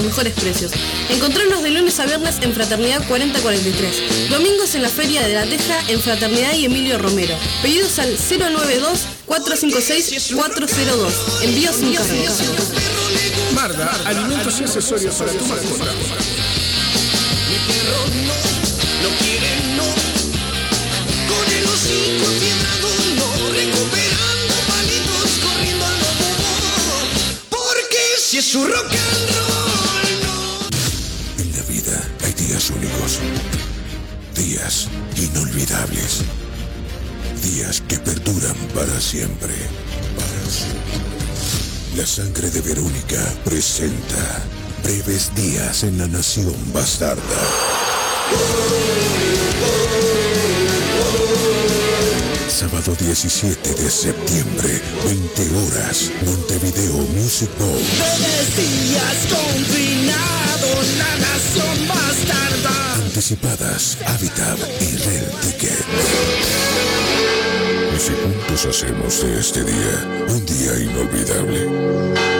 los mejores precios. Encontrarnos de lunes a viernes en Fraternidad 4043, domingos en la Feria de la Teja en Fraternidad y Emilio Romero. Pedidos al 092 456 402. Envíos sin cargo. Marda, alimentos y accesorios para tu mascota. Mi perro no, no quiere no. Con el hocico fiebrado no, recuperando palitos, corriendo al lobo. Porque si es su rock inolvidables, días que perduran para siempre, para siempre. La sangre de Verónica presenta breves días en la nación bastarda. Sábado 17 de septiembre, 20 horas, Montevideo Music Bowl. Breves días bastarda. Anticipadas, Habitat y Rel Ticket. Y si juntos hacemos de este día un día inolvidable.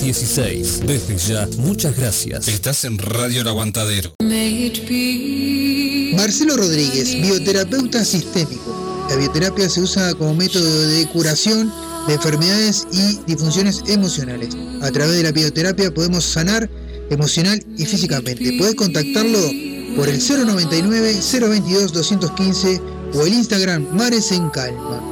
716. Desde ya, muchas gracias. Estás en Radio El Aguantadero. Marcelo Rodríguez, bioterapeuta sistémico. La bioterapia se usa como método de curación de enfermedades y disfunciones emocionales. A través de la bioterapia podemos sanar emocional y físicamente. Puedes contactarlo por el 099 022 215 o el Instagram Mares en Calma.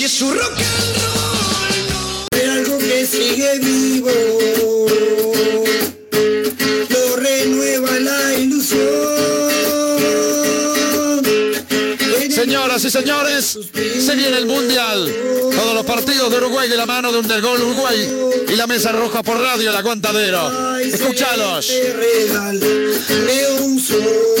si es su rock and roll no. Hay algo que sigue vivo. Lo renueva la ilusión. Señoras y señores, se viene el Mundial. Todos los partidos de Uruguay de la mano de un del gol Uruguay y la mesa roja por radio El Aguantadero. Escúchalos. Un sol.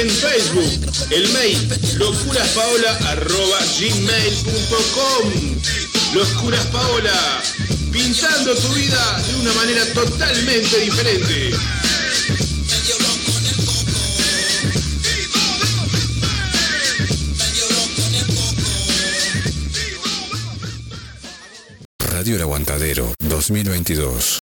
en Facebook. El mail, locuraspaola.gmail.com Los Curas Paola, pintando tu vida de una manera totalmente diferente. Radio El Aguantadero 2022.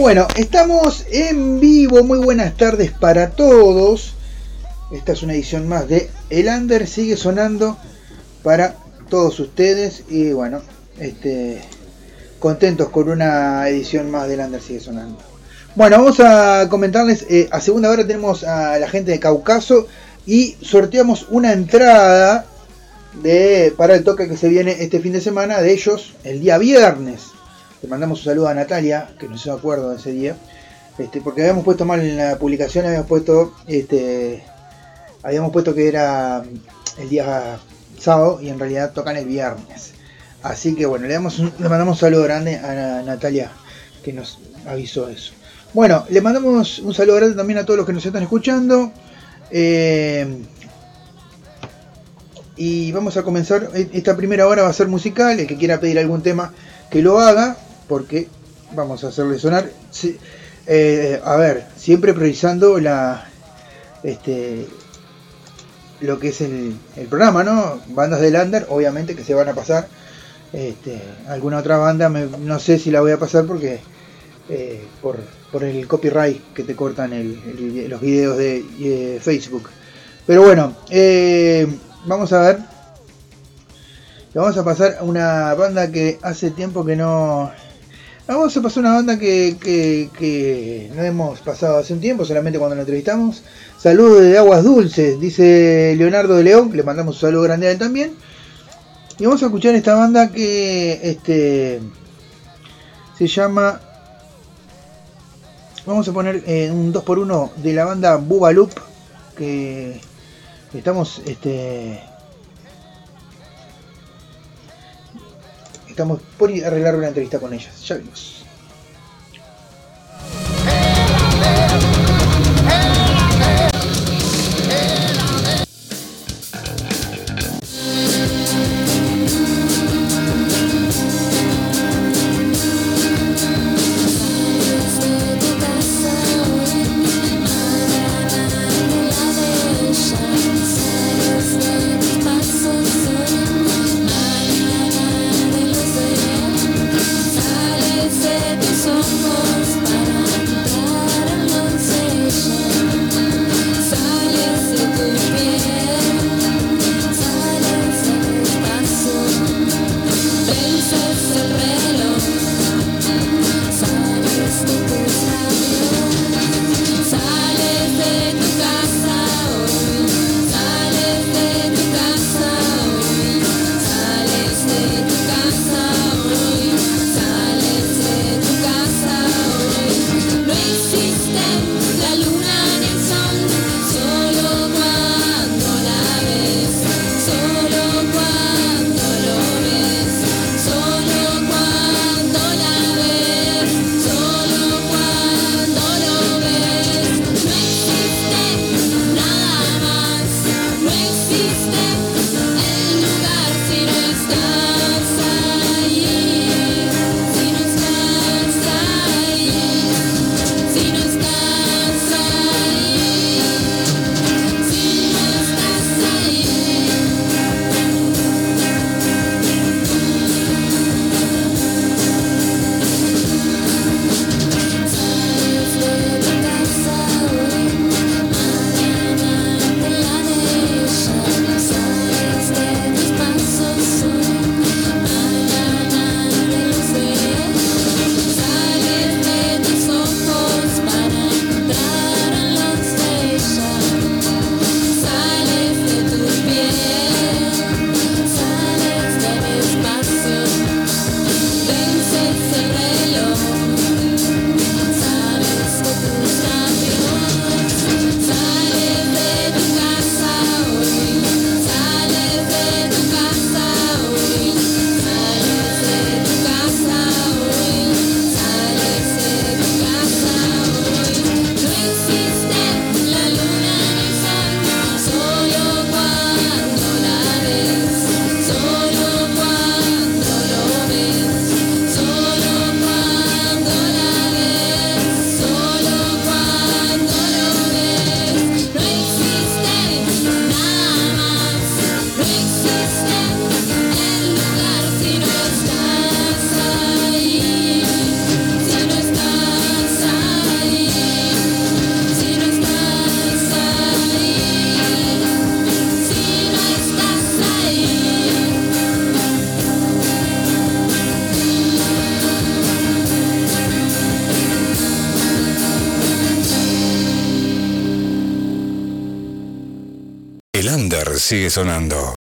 Bueno, estamos en vivo. Muy buenas tardes para todos. Esta es una edición más de El Under sigue sonando para todos ustedes y bueno, este contentos con una edición más del Under sigue sonando. Bueno, vamos a comentarles, eh, a segunda hora tenemos a la gente de Caucaso y sorteamos una entrada de para el toque que se viene este fin de semana de ellos el día viernes. Le mandamos un saludo a Natalia, que no se acuerdo de ese día. Este, porque habíamos puesto mal en la publicación, habíamos puesto este habíamos puesto que era el día sábado y en realidad tocan el viernes. Así que bueno, le, damos le mandamos un saludo grande a Natalia que nos avisó eso. Bueno, le mandamos un saludo grande también a todos los que nos están escuchando. Eh, y vamos a comenzar. e- Esta primera hora va a ser musical. El que quiera pedir algún tema que lo haga, porque vamos a hacerle sonar. Eh, a ver, siempre priorizando la, este, lo que es el, el programa, ¿no? Bandas del under, obviamente que se van a pasar. Este, alguna otra banda, no sé si la voy a pasar porque eh, por, por el copyright que te cortan los videos de Facebook. Pero bueno, eh, vamos a ver. Vamos a pasar a una banda que hace tiempo que no. Vamos a pasar una banda que, no hemos pasado hace un tiempo, solamente cuando la entrevistamos. Saludos de Aguas Dulces, dice Leonardo de León, le mandamos un saludo grande a él también. Y vamos a escuchar esta banda que este se llama. Vamos a poner eh, un 2x1 de la banda Bubaloop. Que estamos este. Estamos por arreglar una entrevista con ellas. Ya vimos. Sigue sonando.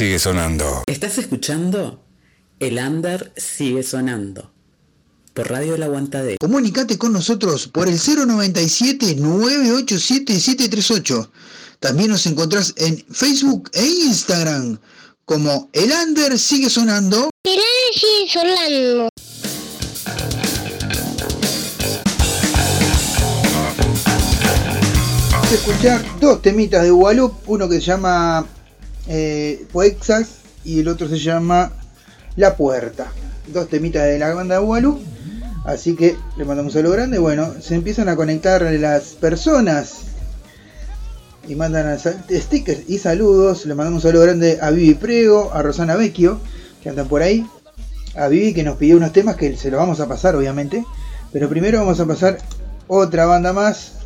Sigue sonando. ¿Estás escuchando? El under sigue sonando. Por Radio El Aguantadero. Comunicate con nosotros por el 097-987-738. También nos encontrás en Facebook e Instagram como El Under Sigue Sonando. El sigue sonando. Vamos a escuchar dos temitas de Gualup, uno que se llama eh, Poexas y el otro se llama La Puerta. Dos temitas de la banda Gualup. Así que le mandamos un saludo grande. Bueno, se empiezan a conectar las personas y mandan a stickers y saludos. Le mandamos un saludo grande a Vivi Prego, a Rosana Vecchio, que andan por ahí. A Vivi que nos pidió unos temas que se los vamos a pasar, obviamente. Pero primero vamos a pasar otra banda más.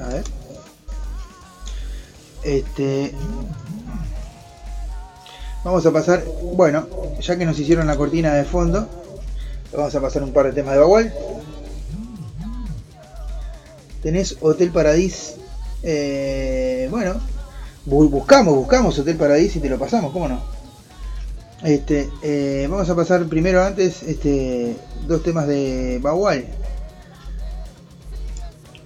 A ver. Este. Vamos a pasar, bueno, ya que nos hicieron la cortina de fondo, vamos a pasar un par de temas de Bagual. Tenés Hotel Paradis. eh, bueno, bu- buscamos, buscamos Hotel Paradis y te lo pasamos, ¿cómo no? Este, eh, vamos a pasar primero antes este, dos temas de Bagual.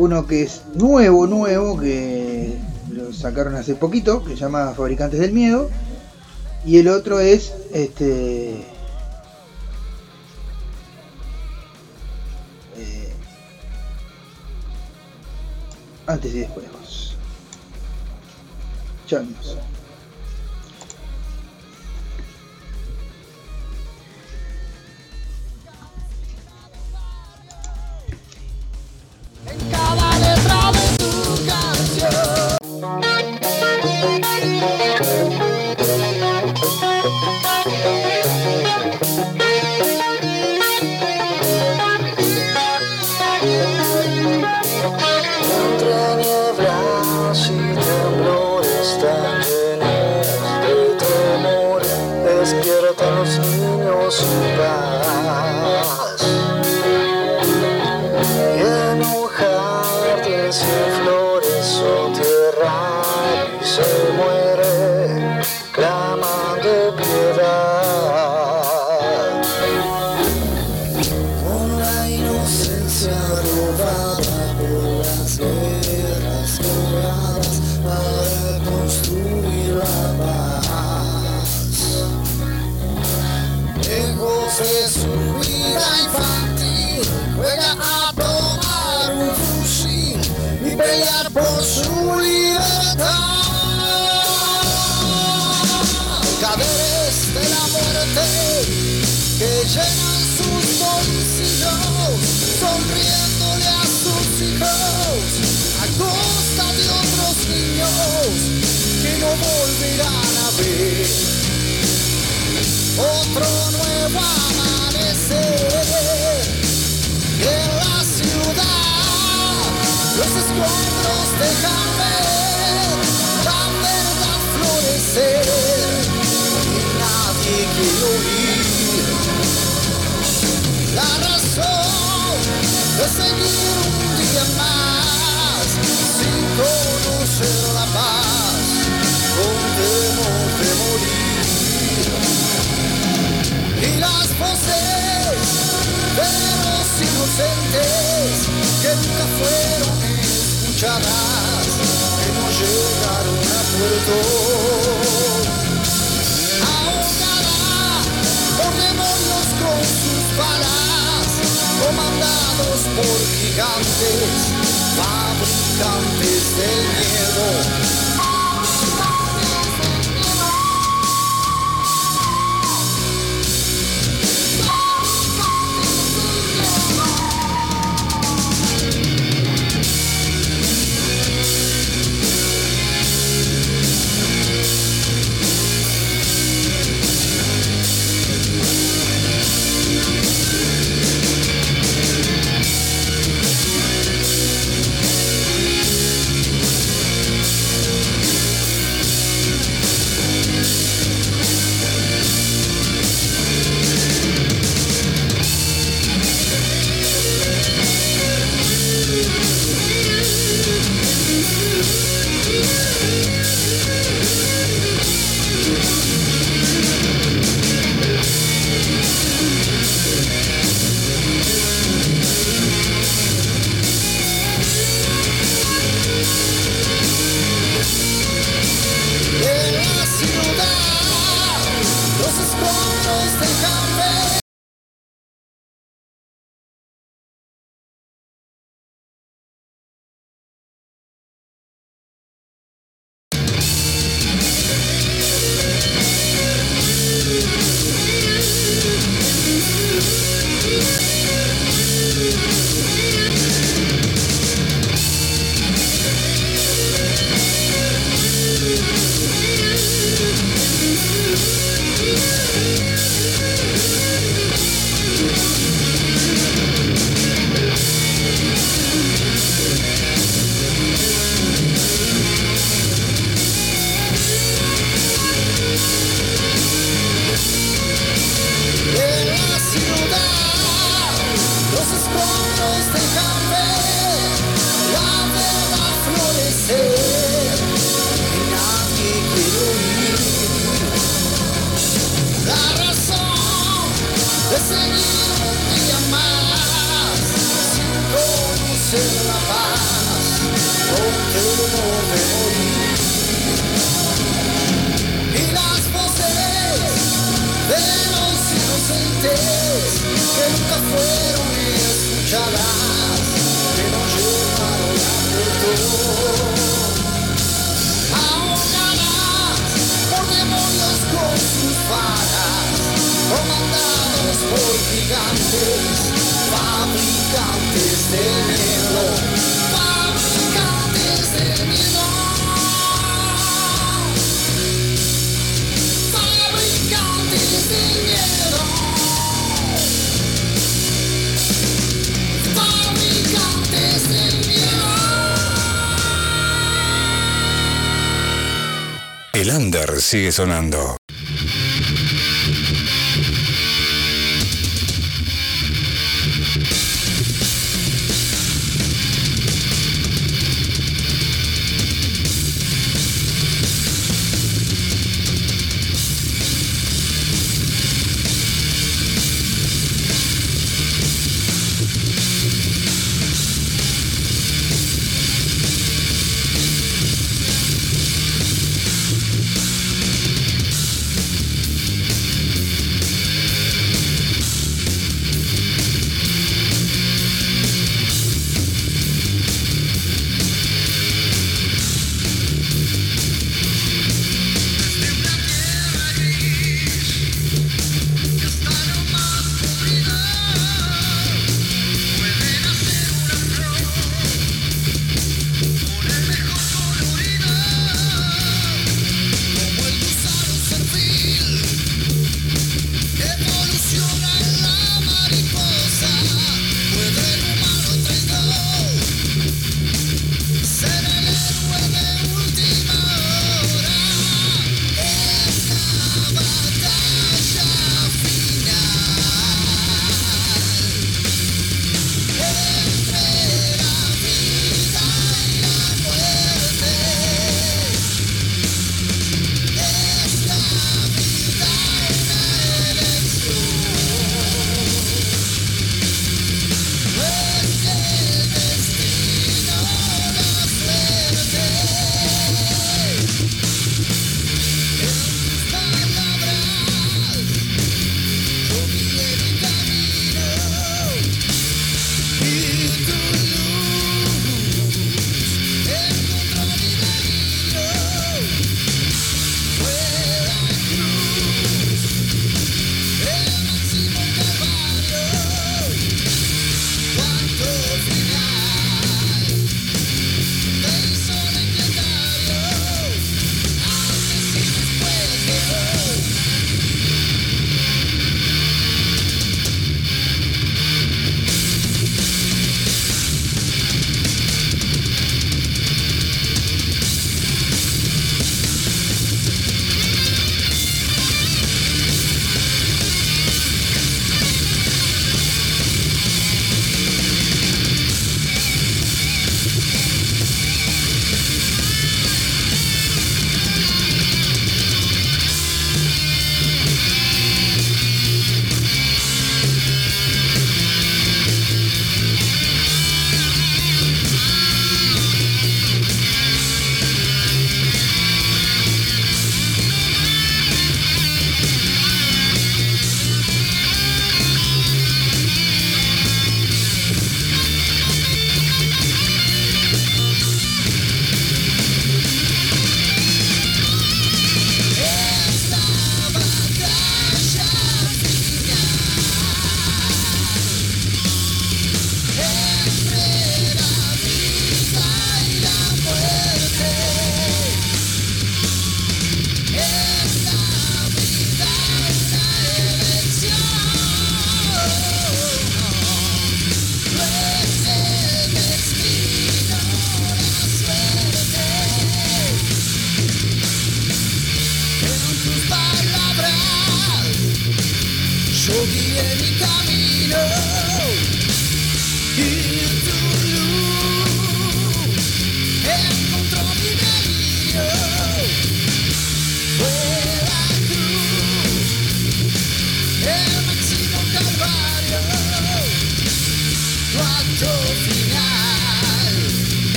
Uno que es nuevo, nuevo, que lo sacaron hace poquito, que se llama Fabricantes del Miedo. Y el otro es este. eh, antes y después. Changos. Sigue sonando.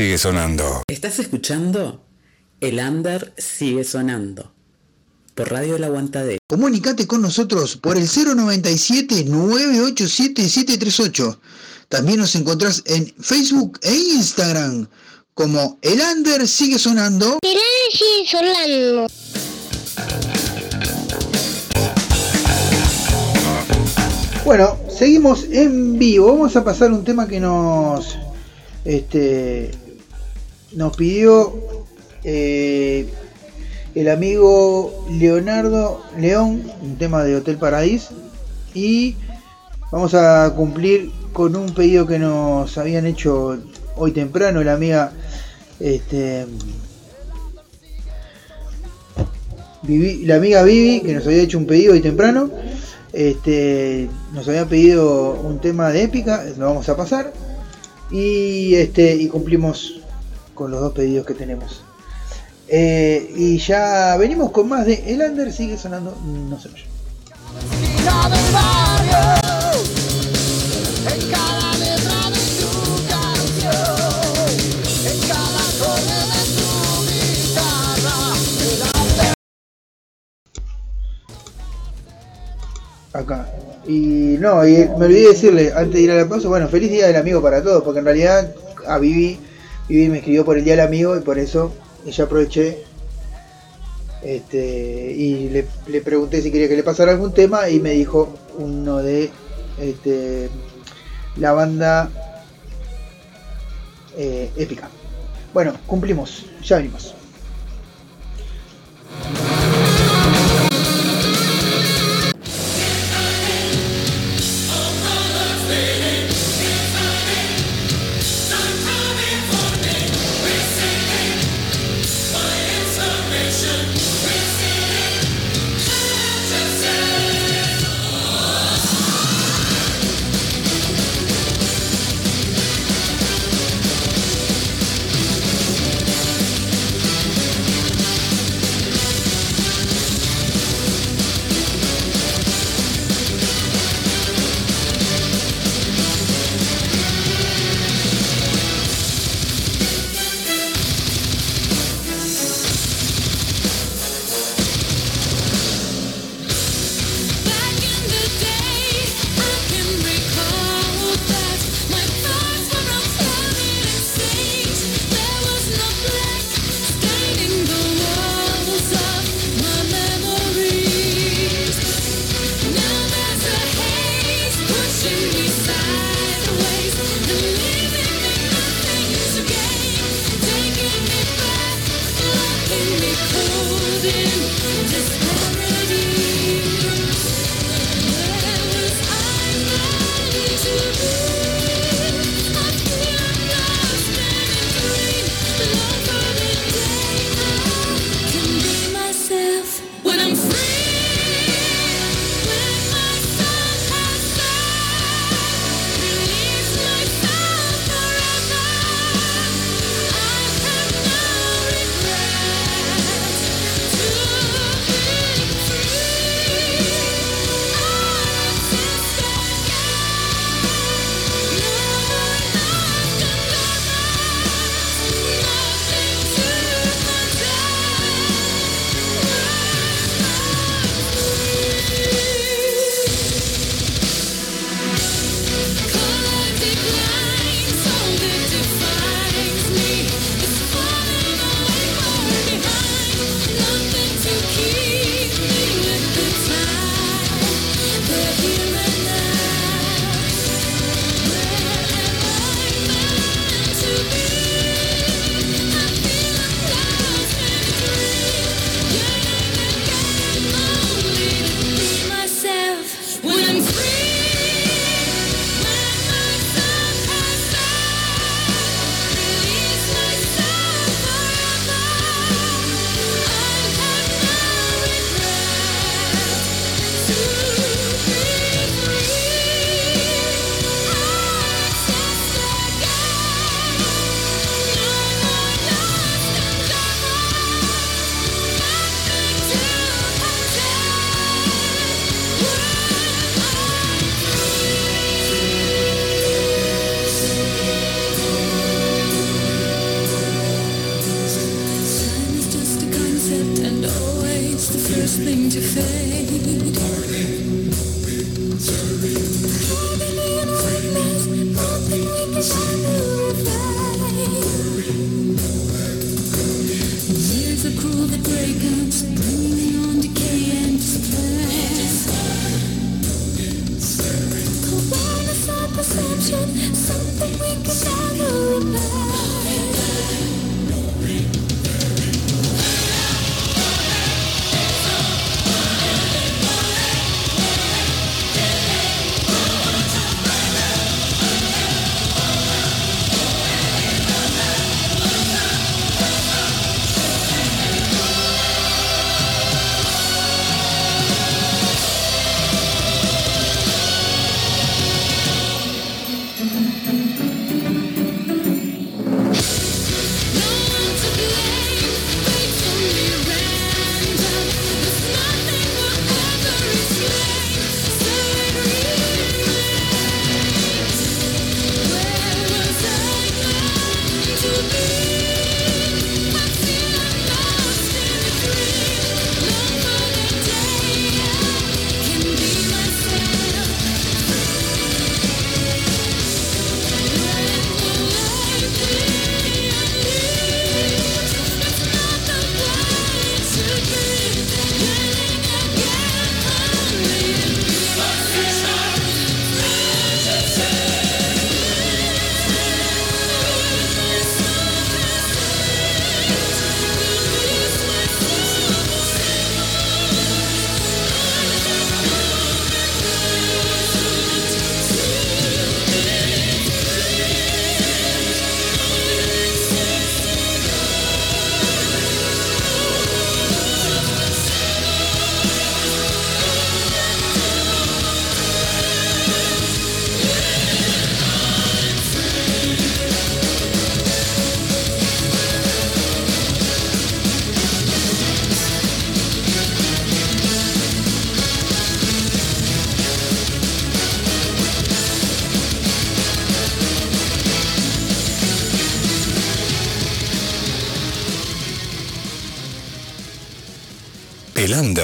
Sigue sonando. ¿Estás escuchando? El under sigue sonando. Por Radio El Aguantadero. Comunicate con nosotros por el 097-987-738. También nos encontrás en Facebook e Instagram como El Under Sigue Sonando. El aire sigue sonando. Bueno, seguimos en vivo. Vamos a pasar un tema que nos este nos pidió eh, el amigo Leonardo León, un tema de Hotel Paradis. Y vamos a cumplir con un pedido que nos habían hecho hoy temprano la amiga este, la amiga Vivi, que nos había hecho un pedido hoy temprano. Este, nos había pedido un tema de épica, lo vamos a pasar. Y este, y cumplimos con los dos pedidos que tenemos. Eh, y ya venimos con más de El Under sigue sonando, no se vaya. acá. Y no, y me olvidé decirle antes de ir a la bueno, feliz día del amigo para todos, porque en realidad a Vivi, Vivi me escribió por el día del amigo y por eso ella aproveché este, y le, le pregunté si quería que le pasara algún tema y me dijo uno de este, la banda eh, épica. Bueno, cumplimos, ya venimos.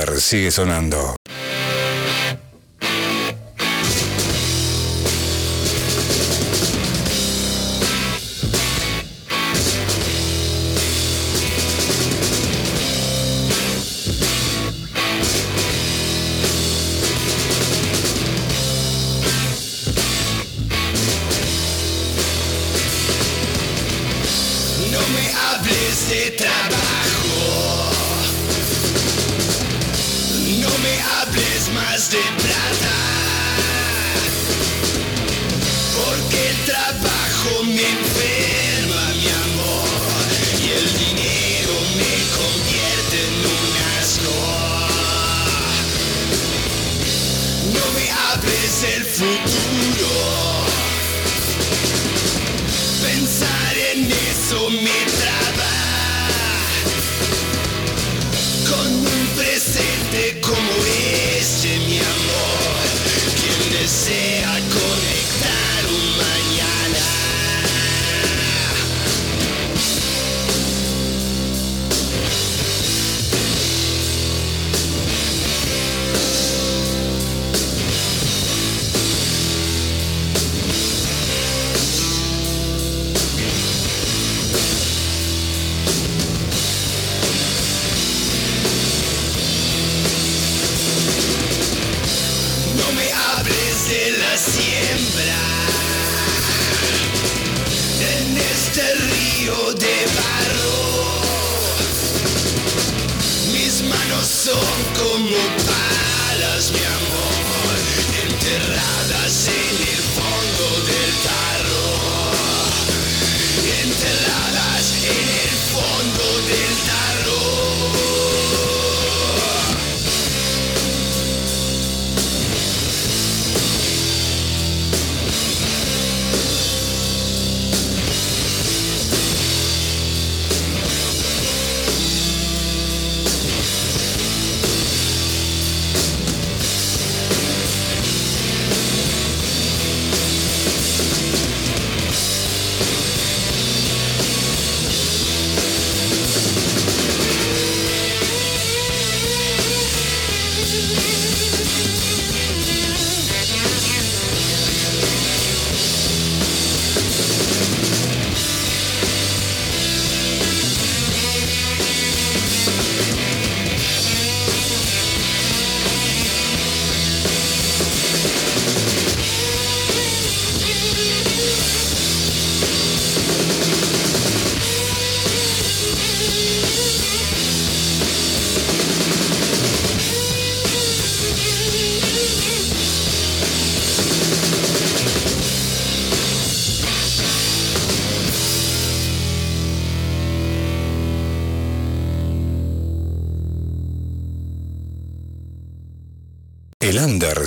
Sigue sonando. No me hables de trabajo. más de plata. Porque el trabajo me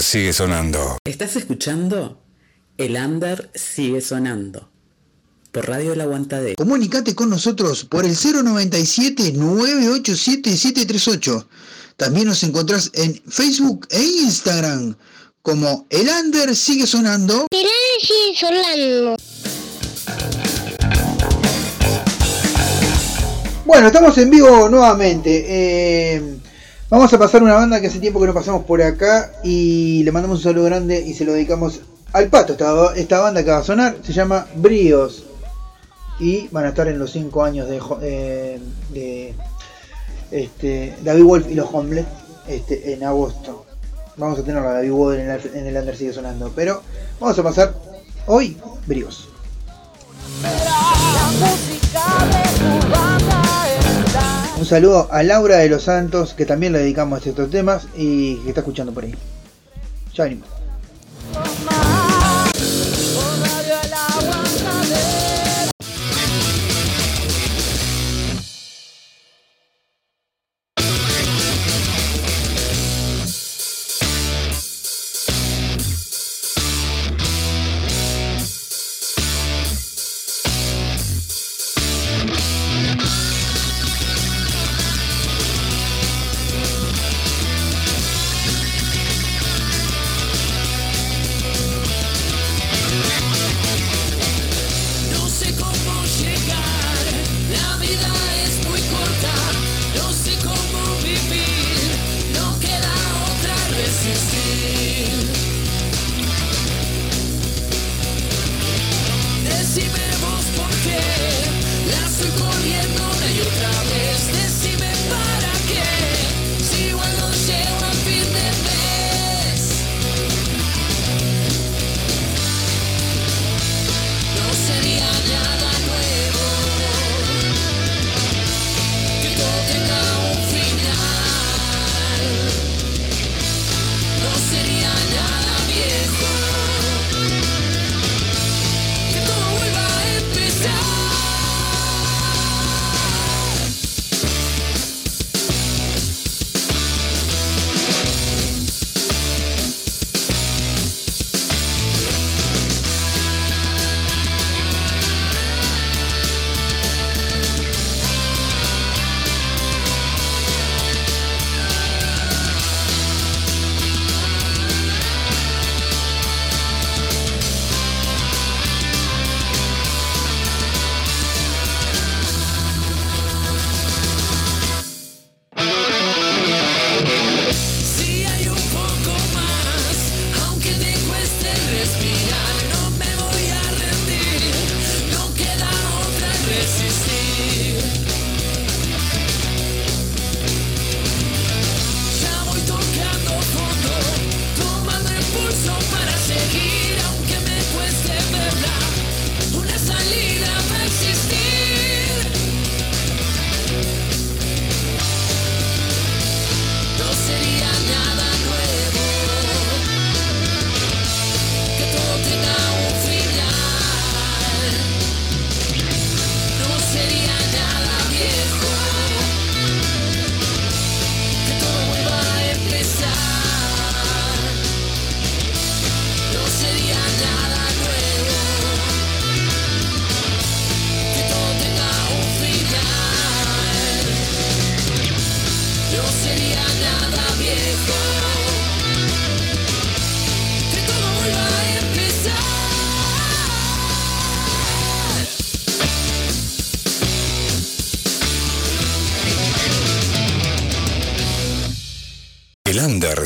sigue sonando. ¿Estás escuchando? El under sigue sonando. Por Radio El Aguantadero. Comunicate con nosotros por el 097-987-738. También nos encontrás en Facebook e Instagram como El Under Sigue Sonando. El aire sigue sonando. Bueno, estamos en vivo nuevamente. Eh, vamos a pasar una banda que hace tiempo que no pasamos por acá y le mandamos un saludo grande y se lo dedicamos al pato. Esta, esta banda que va a sonar se llama Bríos y van a estar en los 5 años de, eh, de este, David Wolf y los Homeless este, en agosto. Vamos a tener a David Wolf en el, en Under sigue sonando, pero vamos a pasar hoy Bríos. Un saludo a Laura de los Santos, que también le dedicamos a estos temas y que está escuchando por ahí. Ya venimos.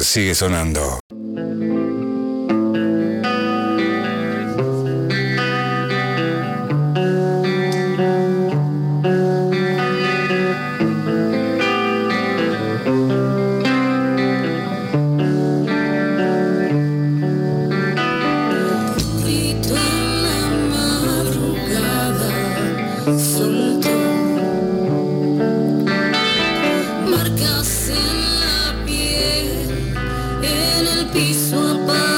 Sigue sonando. piso abaixo.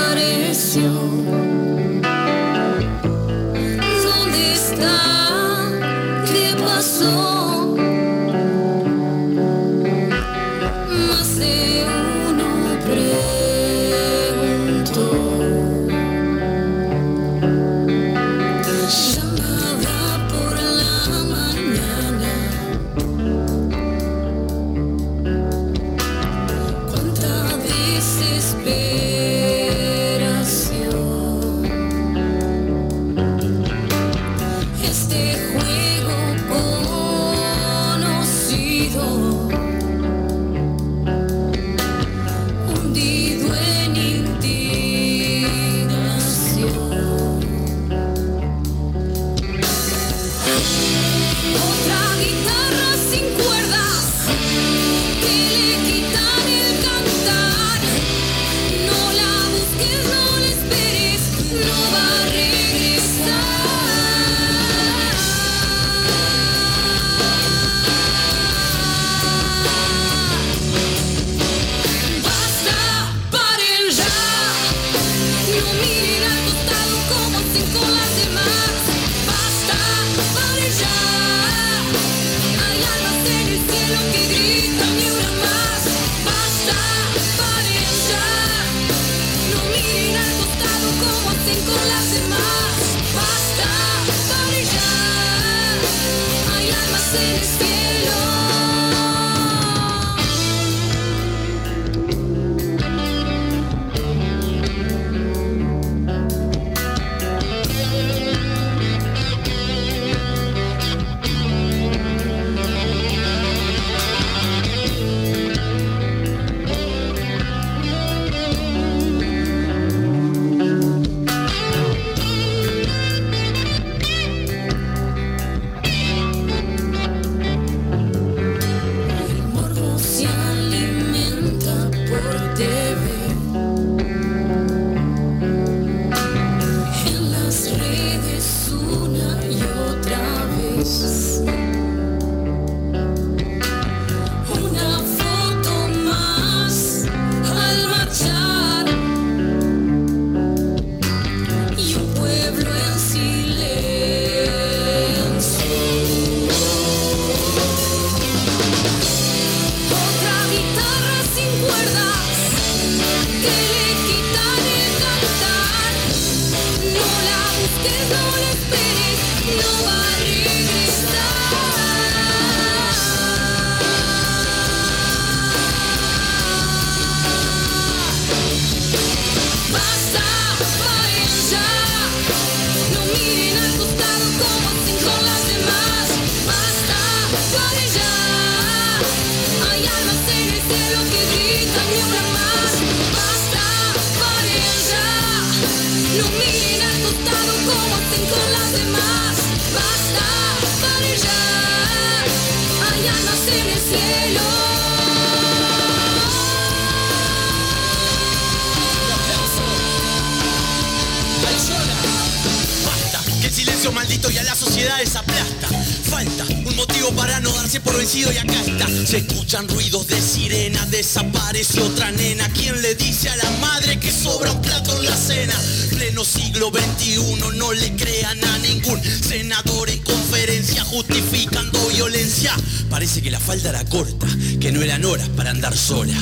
Siglo XXI, no le crean a ningún senador en conferencia justificando violencia. Parece que la falda era corta, que no eran horas para andar sola.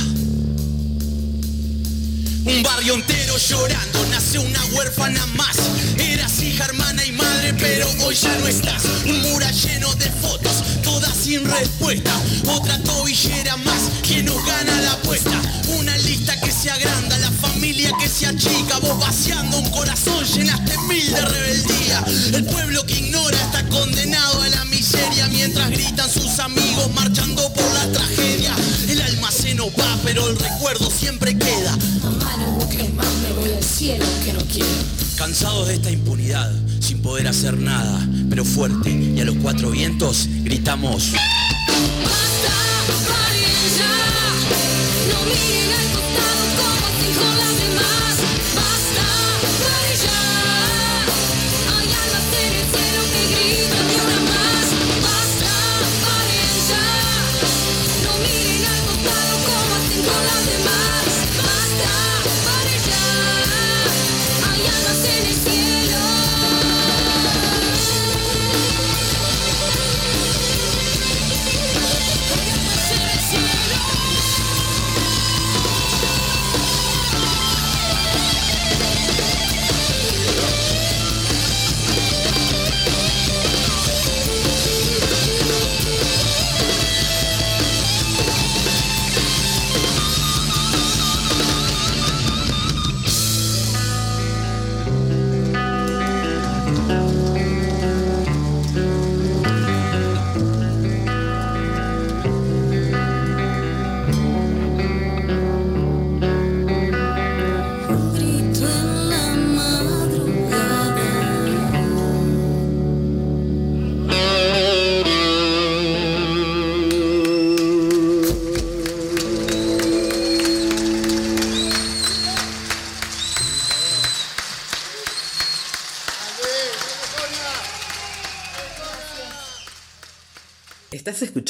Un barrio entero llorando, nace una huérfana más. Eras hija, hermana y madre, pero hoy ya no estás. Un mural lleno de fotos, todas sin respuesta. Otra tobillera más que nos gana la apuesta. Una lista que se agranda, familia que se achica. Vos vaciando un corazón, llenaste mil de rebeldía. El pueblo que ignora está condenado a la miseria mientras gritan sus amigos marchando por la tragedia. El alma se nos va, pero el recuerdo siempre queda. Mamá, no busques más, me voy al cielo que no quiero. Cansados de esta impunidad, sin poder hacer nada, pero fuerte y a los cuatro vientos gritamos. Paren ya. No miren al costado cielo que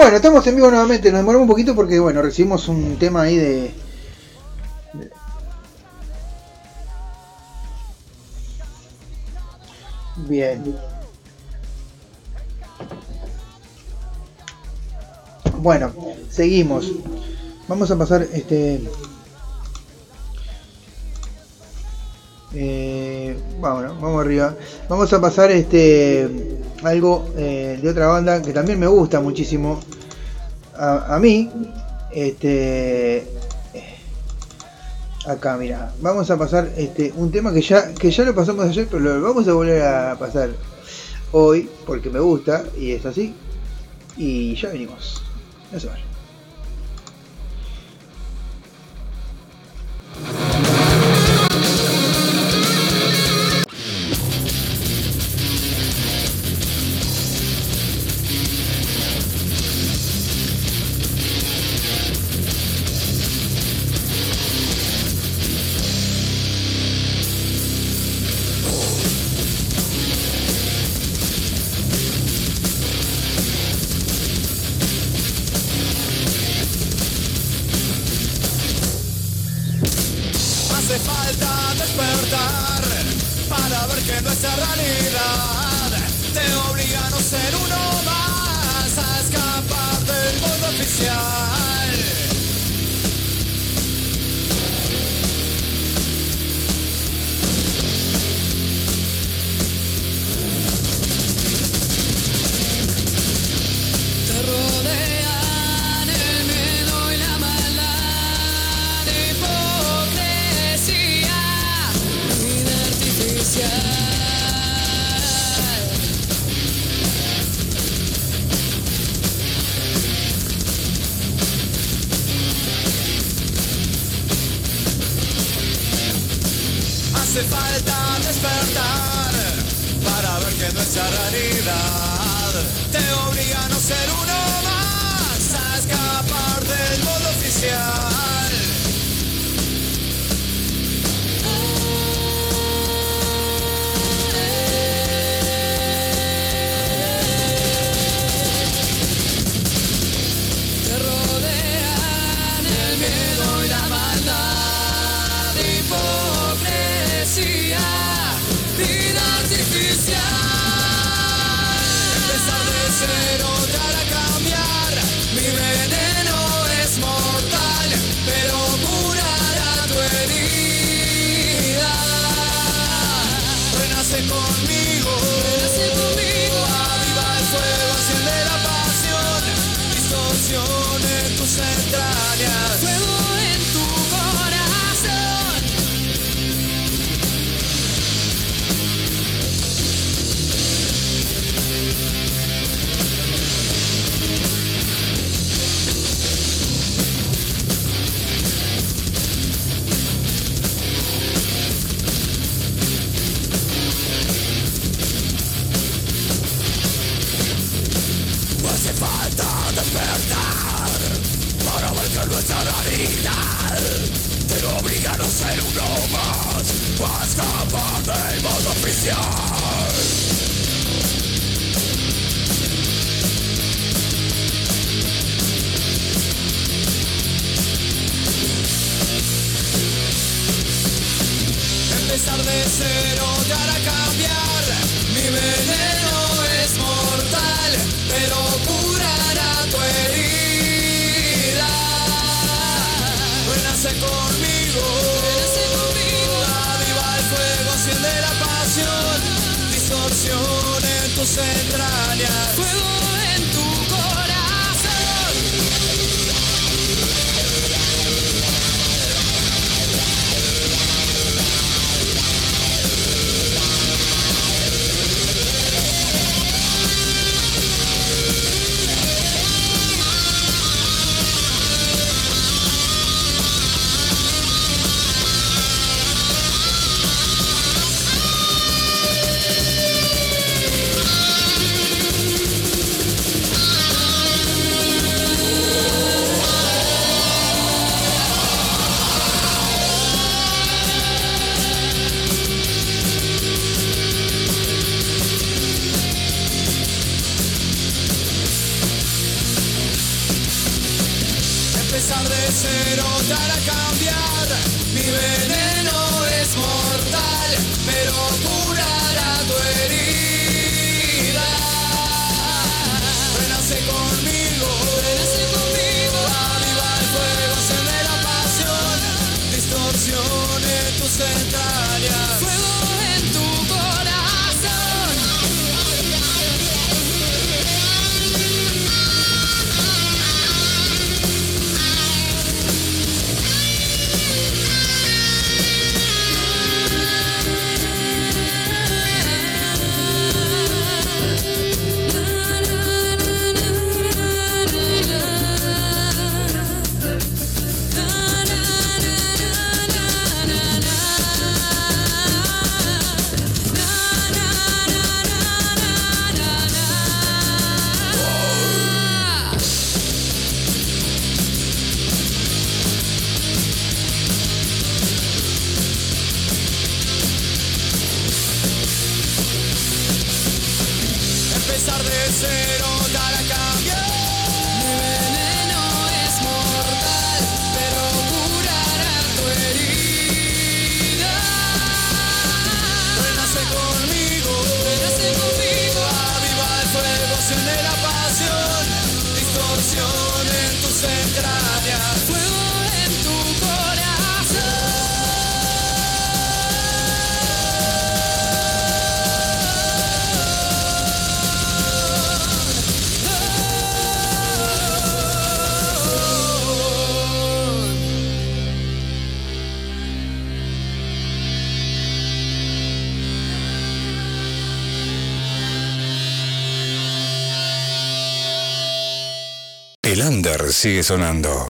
Bueno, estamos en vivo nuevamente, nos demoramos un poquito porque bueno, recibimos un tema ahí de. Bien. Bueno, seguimos. Vamos a pasar este. Eh, vamos arriba. Vamos a pasar este algo eh, de otra banda que también me gusta muchísimo. A, mí. Este. eh, Acá, mira. Vamos a pasar este un tema que ya, que ya lo pasamos ayer, pero lo vamos a volver a pasar hoy porque me gusta y es así. Y ya venimos. No se. Sigue sonando.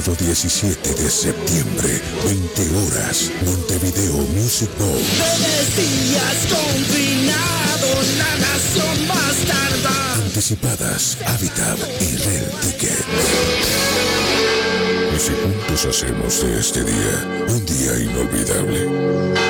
Sábado 17 de septiembre, 20 horas, Montevideo Music Bowl. Breves días confinados, la nación bastarda. Anticipadas, Habitat y Rel Ticket. Y si juntos hacemos de este día un día inolvidable.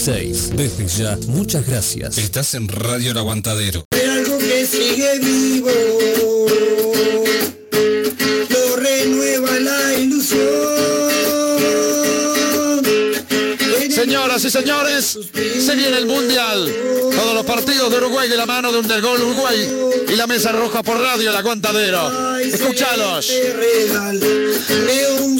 716. Desde ya, muchas gracias. Estás en Radio El Aguantadero. Hay algo que sigue vivo. Lo renueva la ilusión. Señoras y señores, se viene el Mundial. Todos los partidos de Uruguay de la mano de un del gol Uruguay y la mesa roja por radio El Aguantadero. Un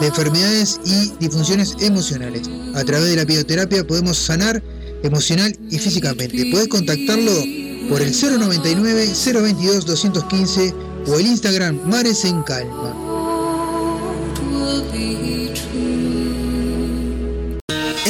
de enfermedades y disfunciones emocionales. A través de la bioterapia podemos sanar emocional y físicamente. Puedes contactarlo por el 099 022 215 o el Instagram Mares en Calma.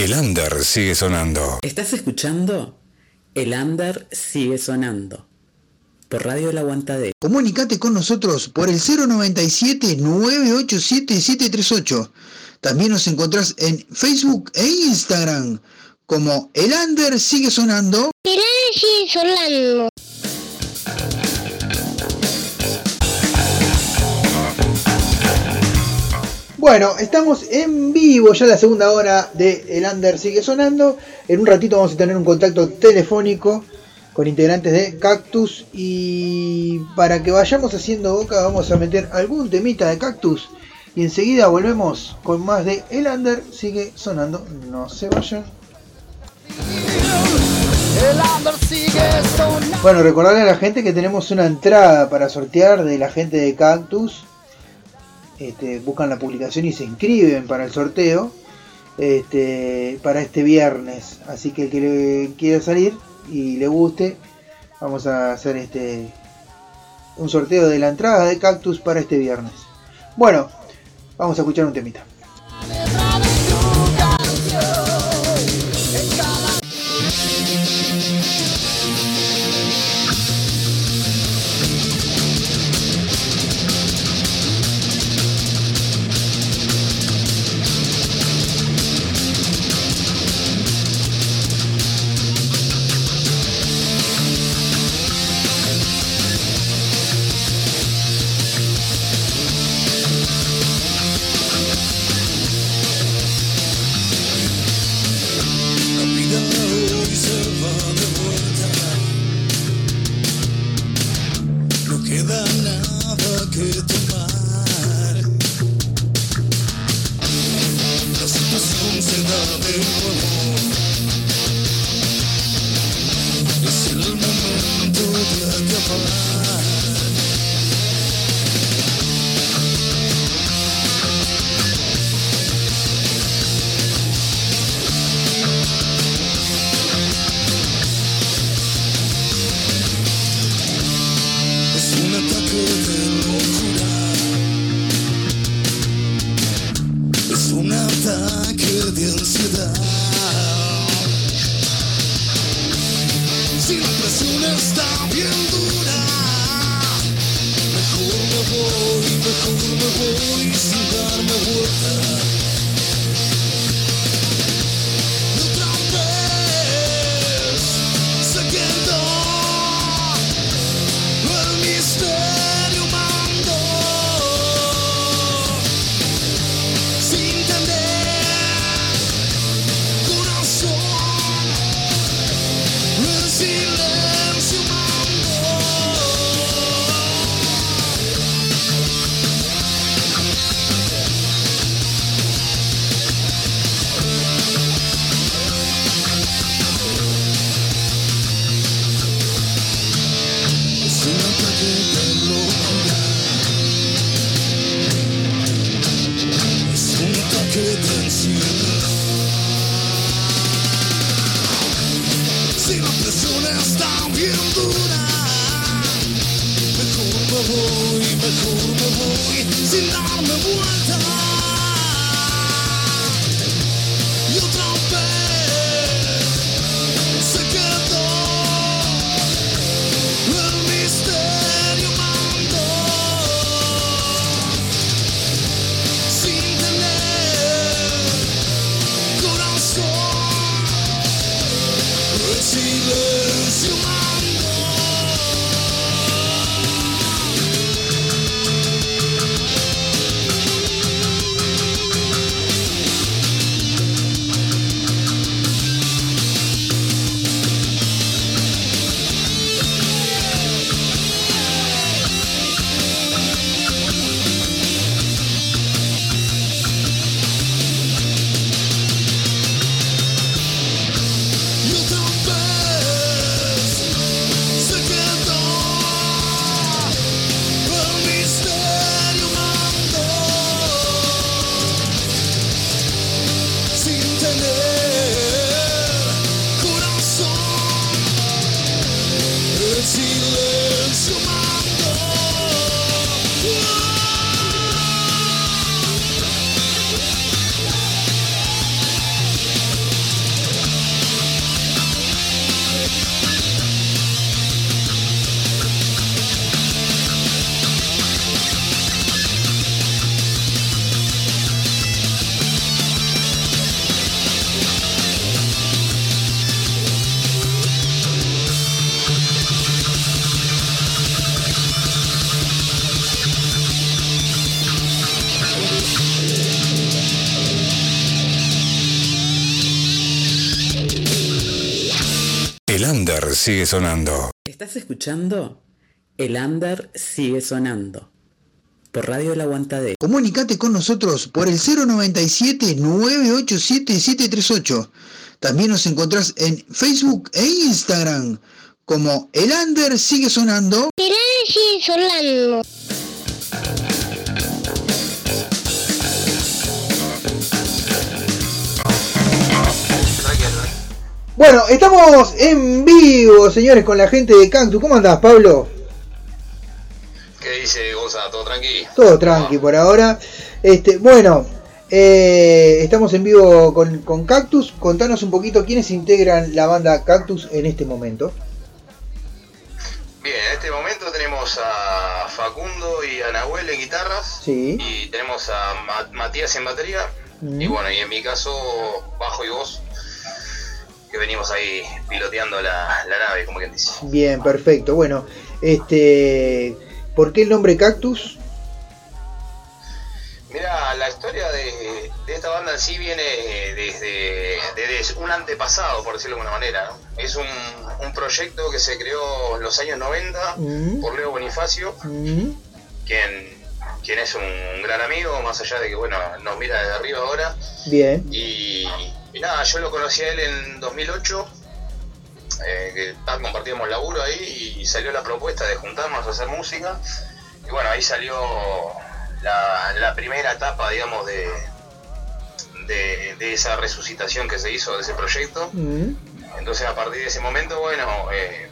El under sigue sonando. ¿Estás escuchando? El under sigue sonando. Por Radio El Aguantadero. Comunicate con nosotros por el 097-987-738. También nos encontrás en Facebook e Instagram como El Under sigue sonando. El sigue sonando. Bueno, estamos en vivo ya la segunda hora de El Under sigue sonando. En un ratito vamos a tener un contacto telefónico con integrantes de Cactus y para que vayamos haciendo boca vamos a meter algún temita de Cactus y enseguida volvemos con más de El Under sigue sonando. No se vayan. Bueno, recordarle a la gente que tenemos una entrada para sortear de la gente de Cactus. Este, buscan la publicación y se inscriben para el sorteo este, para este viernes. Así que el que le quiera salir y le guste, vamos a hacer este un sorteo de la entrada de Cactus para este viernes. Bueno, vamos a escuchar un temita. Sigue sonando. ¿Estás escuchando? El under sigue sonando. Por Radio El Aguantadero. Comunicate con nosotros por el 097-987-738. También nos encontrás en Facebook e Instagram como El Under Sigue Sonando. El sigue sonando. Bueno, estamos en vivo, señores, con la gente de Cactus. ¿Cómo andás, Pablo? ¿Qué dice Goza? ¿Todo tranqui? Todo tranqui por ahora. Este, bueno, eh, estamos en vivo con, con Cactus. Contanos un poquito quiénes integran la banda Cactus en este momento. Bien, en este momento tenemos a Facundo y a Nahuel en guitarras. Sí. Y tenemos a Ma- Matías en batería. Mm. Y bueno, y en mi caso, bajo y voz. Que venimos ahí piloteando la, la nave, como quien dice. Bien, perfecto. Bueno, este, ¿por qué el nombre Cactus? Mira, la historia de, de esta banda en sí viene desde, desde un antepasado, por decirlo de alguna manera. ¿no? Es un, un proyecto que se creó en los años 90 Mm. por Leo Bonifacio, Mm, quien, quien es un gran amigo, más allá de que bueno nos mira desde arriba ahora. Bien. Y, y nada, yo lo conocí a él en 2008, eh, que compartíamos laburo ahí y salió la propuesta de juntarnos a hacer música. Y bueno, ahí salió la, la primera etapa, digamos, de, de, de esa resucitación que se hizo de ese proyecto. mm, Entonces a partir de ese momento, bueno, eh,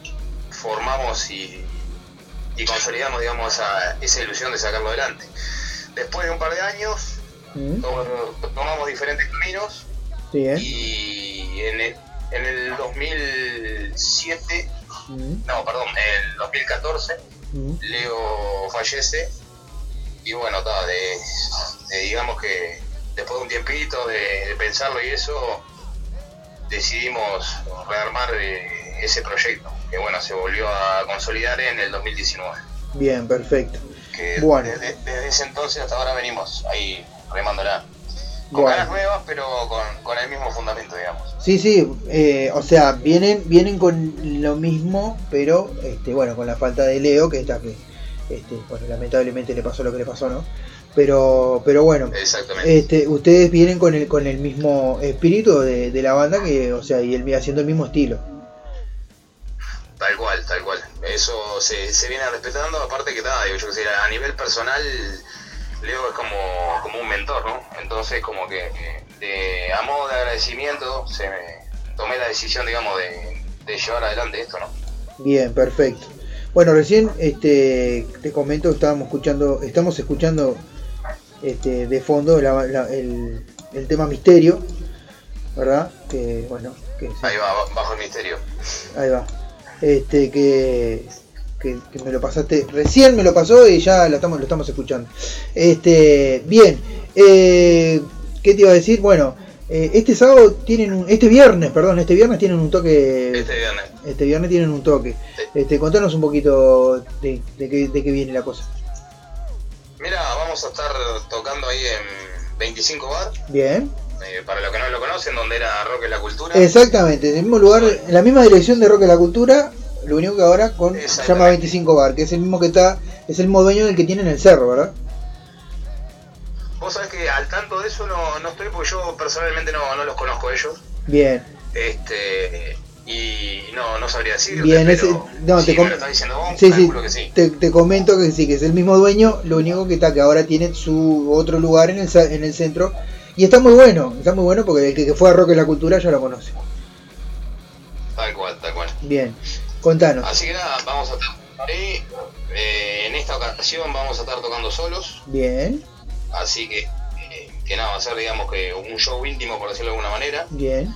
formamos y, y consolidamos, digamos, esa, esa ilusión de sacarlo adelante. Después de un par de años, mm. to- tomamos diferentes caminos Sí, ¿eh? y en el, en el 2007, Mm, no, perdón, en el 2014, mm. Leo fallece y bueno, ta, de, de digamos que después de un tiempito de, de pensarlo y eso, decidimos rearmar eh, ese proyecto, que bueno, se volvió a consolidar en el 2019. Bien, perfecto. Que Bueno. desde, desde ese entonces hasta ahora venimos ahí remándola. Con Bueno. ganas nuevas, pero con, con el mismo fundamento, digamos. Sí, sí, eh, o sea, vienen vienen con lo mismo, pero este, bueno, con la falta de Leo, que está que este, bueno, lamentablemente le pasó lo que le pasó, ¿no? Pero pero bueno, este, ustedes vienen con el con el mismo espíritu de, de la banda que, o sea, y el haciendo el mismo estilo. Tal cual, tal cual. Eso se, se viene respetando, aparte que nada, digo, yo que sé, a nivel personal, Leo es como, como un mentor, ¿no? Entonces como que de, a modo de agradecimiento se me tomé la decisión, digamos, de, de llevar adelante esto, ¿no? Bien, perfecto. Bueno, recién este, te comento, estábamos escuchando, estamos escuchando este, de fondo la- la- el, el tema misterio, ¿verdad? Que bueno, que Ahí va, bajo el misterio. Ahí va. Este que, que, que me lo pasaste. Recién me lo pasó y ya lo estamos, lo estamos escuchando. Este, bien. Eh, ¿Qué te iba a decir? Bueno, eh, este sábado tienen un. Este viernes, perdón, este viernes tienen un toque. Este viernes. Este viernes tienen un toque. Este, contanos un poquito de, de qué, de qué viene la cosa. Mira, vamos a estar tocando ahí en 25 Bar, Bien. eh, para los que no lo conocen, donde era Rock en la Cultura. Exactamente, en el mismo lugar, en la misma dirección de Rock de la Cultura, lo único que ahora con llama 25 Bar, que es el mismo que está, es el mismo dueño del que tiene en el cerro, ¿verdad? Vos sabés que al tanto de eso no, no estoy, porque yo personalmente no, no los conozco a ellos. Bien, Este, y no, no sabría decirte, bien, ese, no, te, com- vos, sí, sí, que sí. te, te comento que sí, que es el mismo dueño, lo único que está que ahora tiene su otro lugar en el, en el centro, y está muy bueno, está muy bueno porque el que, que fue a Rock de la Cultura ya lo conoce. Tal cual, tal cual. Bien, contanos. Así que nada, vamos a estar ahí. Eh, en esta ocasión vamos a estar tocando solos, Bien, así que, eh, que nada, va a ser digamos que un show íntimo, por decirlo de alguna manera. bien,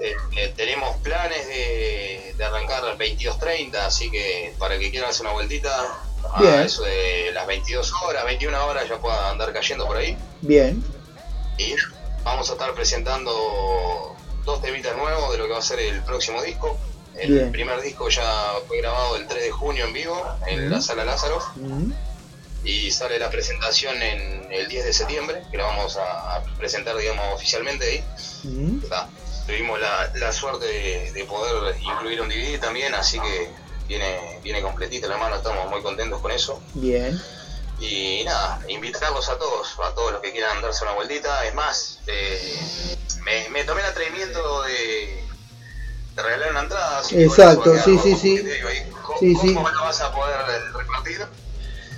Eh, tenemos planes de, de arrancar al 22.30, así que para que quieran hacer una vueltita, a Bien. eso de las 22 horas, 21 horas ya puedan andar cayendo por ahí. bien, Y vamos a estar presentando dos temitas nuevos de lo que va a ser el próximo disco. El Bien. primer disco ya fue grabado el 3 de junio en vivo en la sala Lázaro Mm, y sale la presentación en el 10 de septiembre, que la vamos a a presentar digamos oficialmente ahí. mm, Tuvimos la, la suerte de, de poder incluir un DVD también, así que viene, viene completita la mano, estamos muy contentos con eso. bien, Y nada, invitarlos a todos, a todos los que quieran darse una vueltita. Es más, eh, me, me tomé el atrevimiento de, de regalar una entrada. que Exacto, sí, sí, sí. te digo ¿Cómo, Sí, sí. cómo lo vas a poder repartir?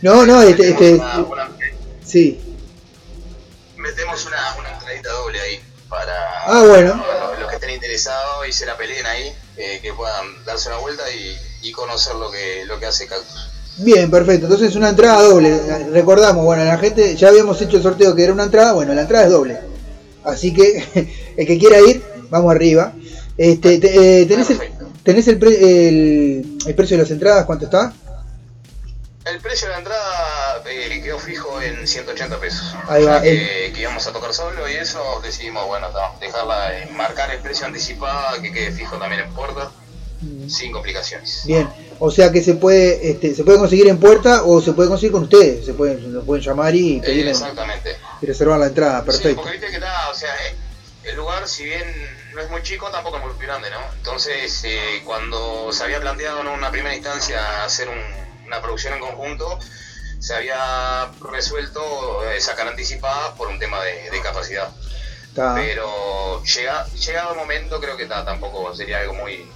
No, no, este, este, una, una- sí. metemos una, una entradita doble ahí para Ah, bueno. para los que estén interesados y se la peleen ahí, eh, que puedan darse una vuelta y, y conocer lo que, lo que hace Cactus. Bien, perfecto. Entonces una entrada doble. Recordamos, bueno, la gente ya habíamos hecho el sorteo que era una entrada, bueno, la entrada es doble. Así que el que quiera ir, vamos arriba. Este, te- eh, ¿Tenés, el, tenés el, pre- el, el precio de las entradas? ¿Cuánto está? El precio de la entrada eh, quedó fijo en 180 pesos. Ahí va, que, que íbamos a tocar solo y eso decidimos, bueno, ta, dejarla, eh, marcar el precio anticipado, que quede fijo también en puerta, sin complicaciones. Bien. O sea que se puede este, se puede conseguir en puerta o se puede conseguir con ustedes. Se pueden, lo pueden llamar y pedir exactamente. y reservar la entrada. Sí, Perfecto. porque viste que está, o sea, eh, el lugar, si bien no es muy chico, tampoco es muy grande, ¿no? Entonces, eh, cuando se había planteado en una primera instancia hacer un- una producción en conjunto, se había resuelto eh, sacar anticipada por un tema de, de capacidad. Pero llega, llegado el momento, creo que ta, tampoco sería algo muy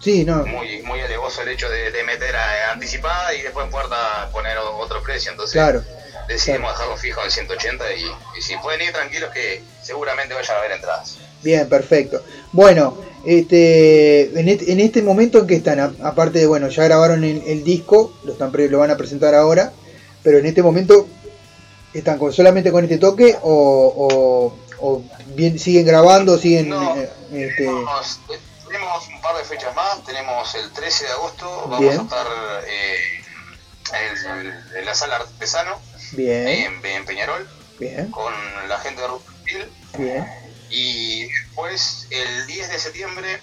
Sí, no. muy muy alevoso el hecho de, de meter a, anticipada y después en puerta poner otro precio. Entonces, Claro. decidimos dejarlo fijo al 180 y, y si pueden ir tranquilos que seguramente vayan a ver entradas. Bien, perfecto. Bueno, este, en, este, en este momento en que están, A- aparte de, bueno, ya grabaron el, el disco, lo, están pre- lo van a presentar ahora, pero en este momento están con, solamente con este toque o, o, o bien, siguen grabando, siguen... eh, este, Tenemos, tenemos un par de fechas más, tenemos el 13 de agosto, vamos Bien. a estar eh, en, el- en la sala artesano, Bien, en, en Peñarol, bien, con la gente de Rutil. bien. Y después, el 10 de septiembre,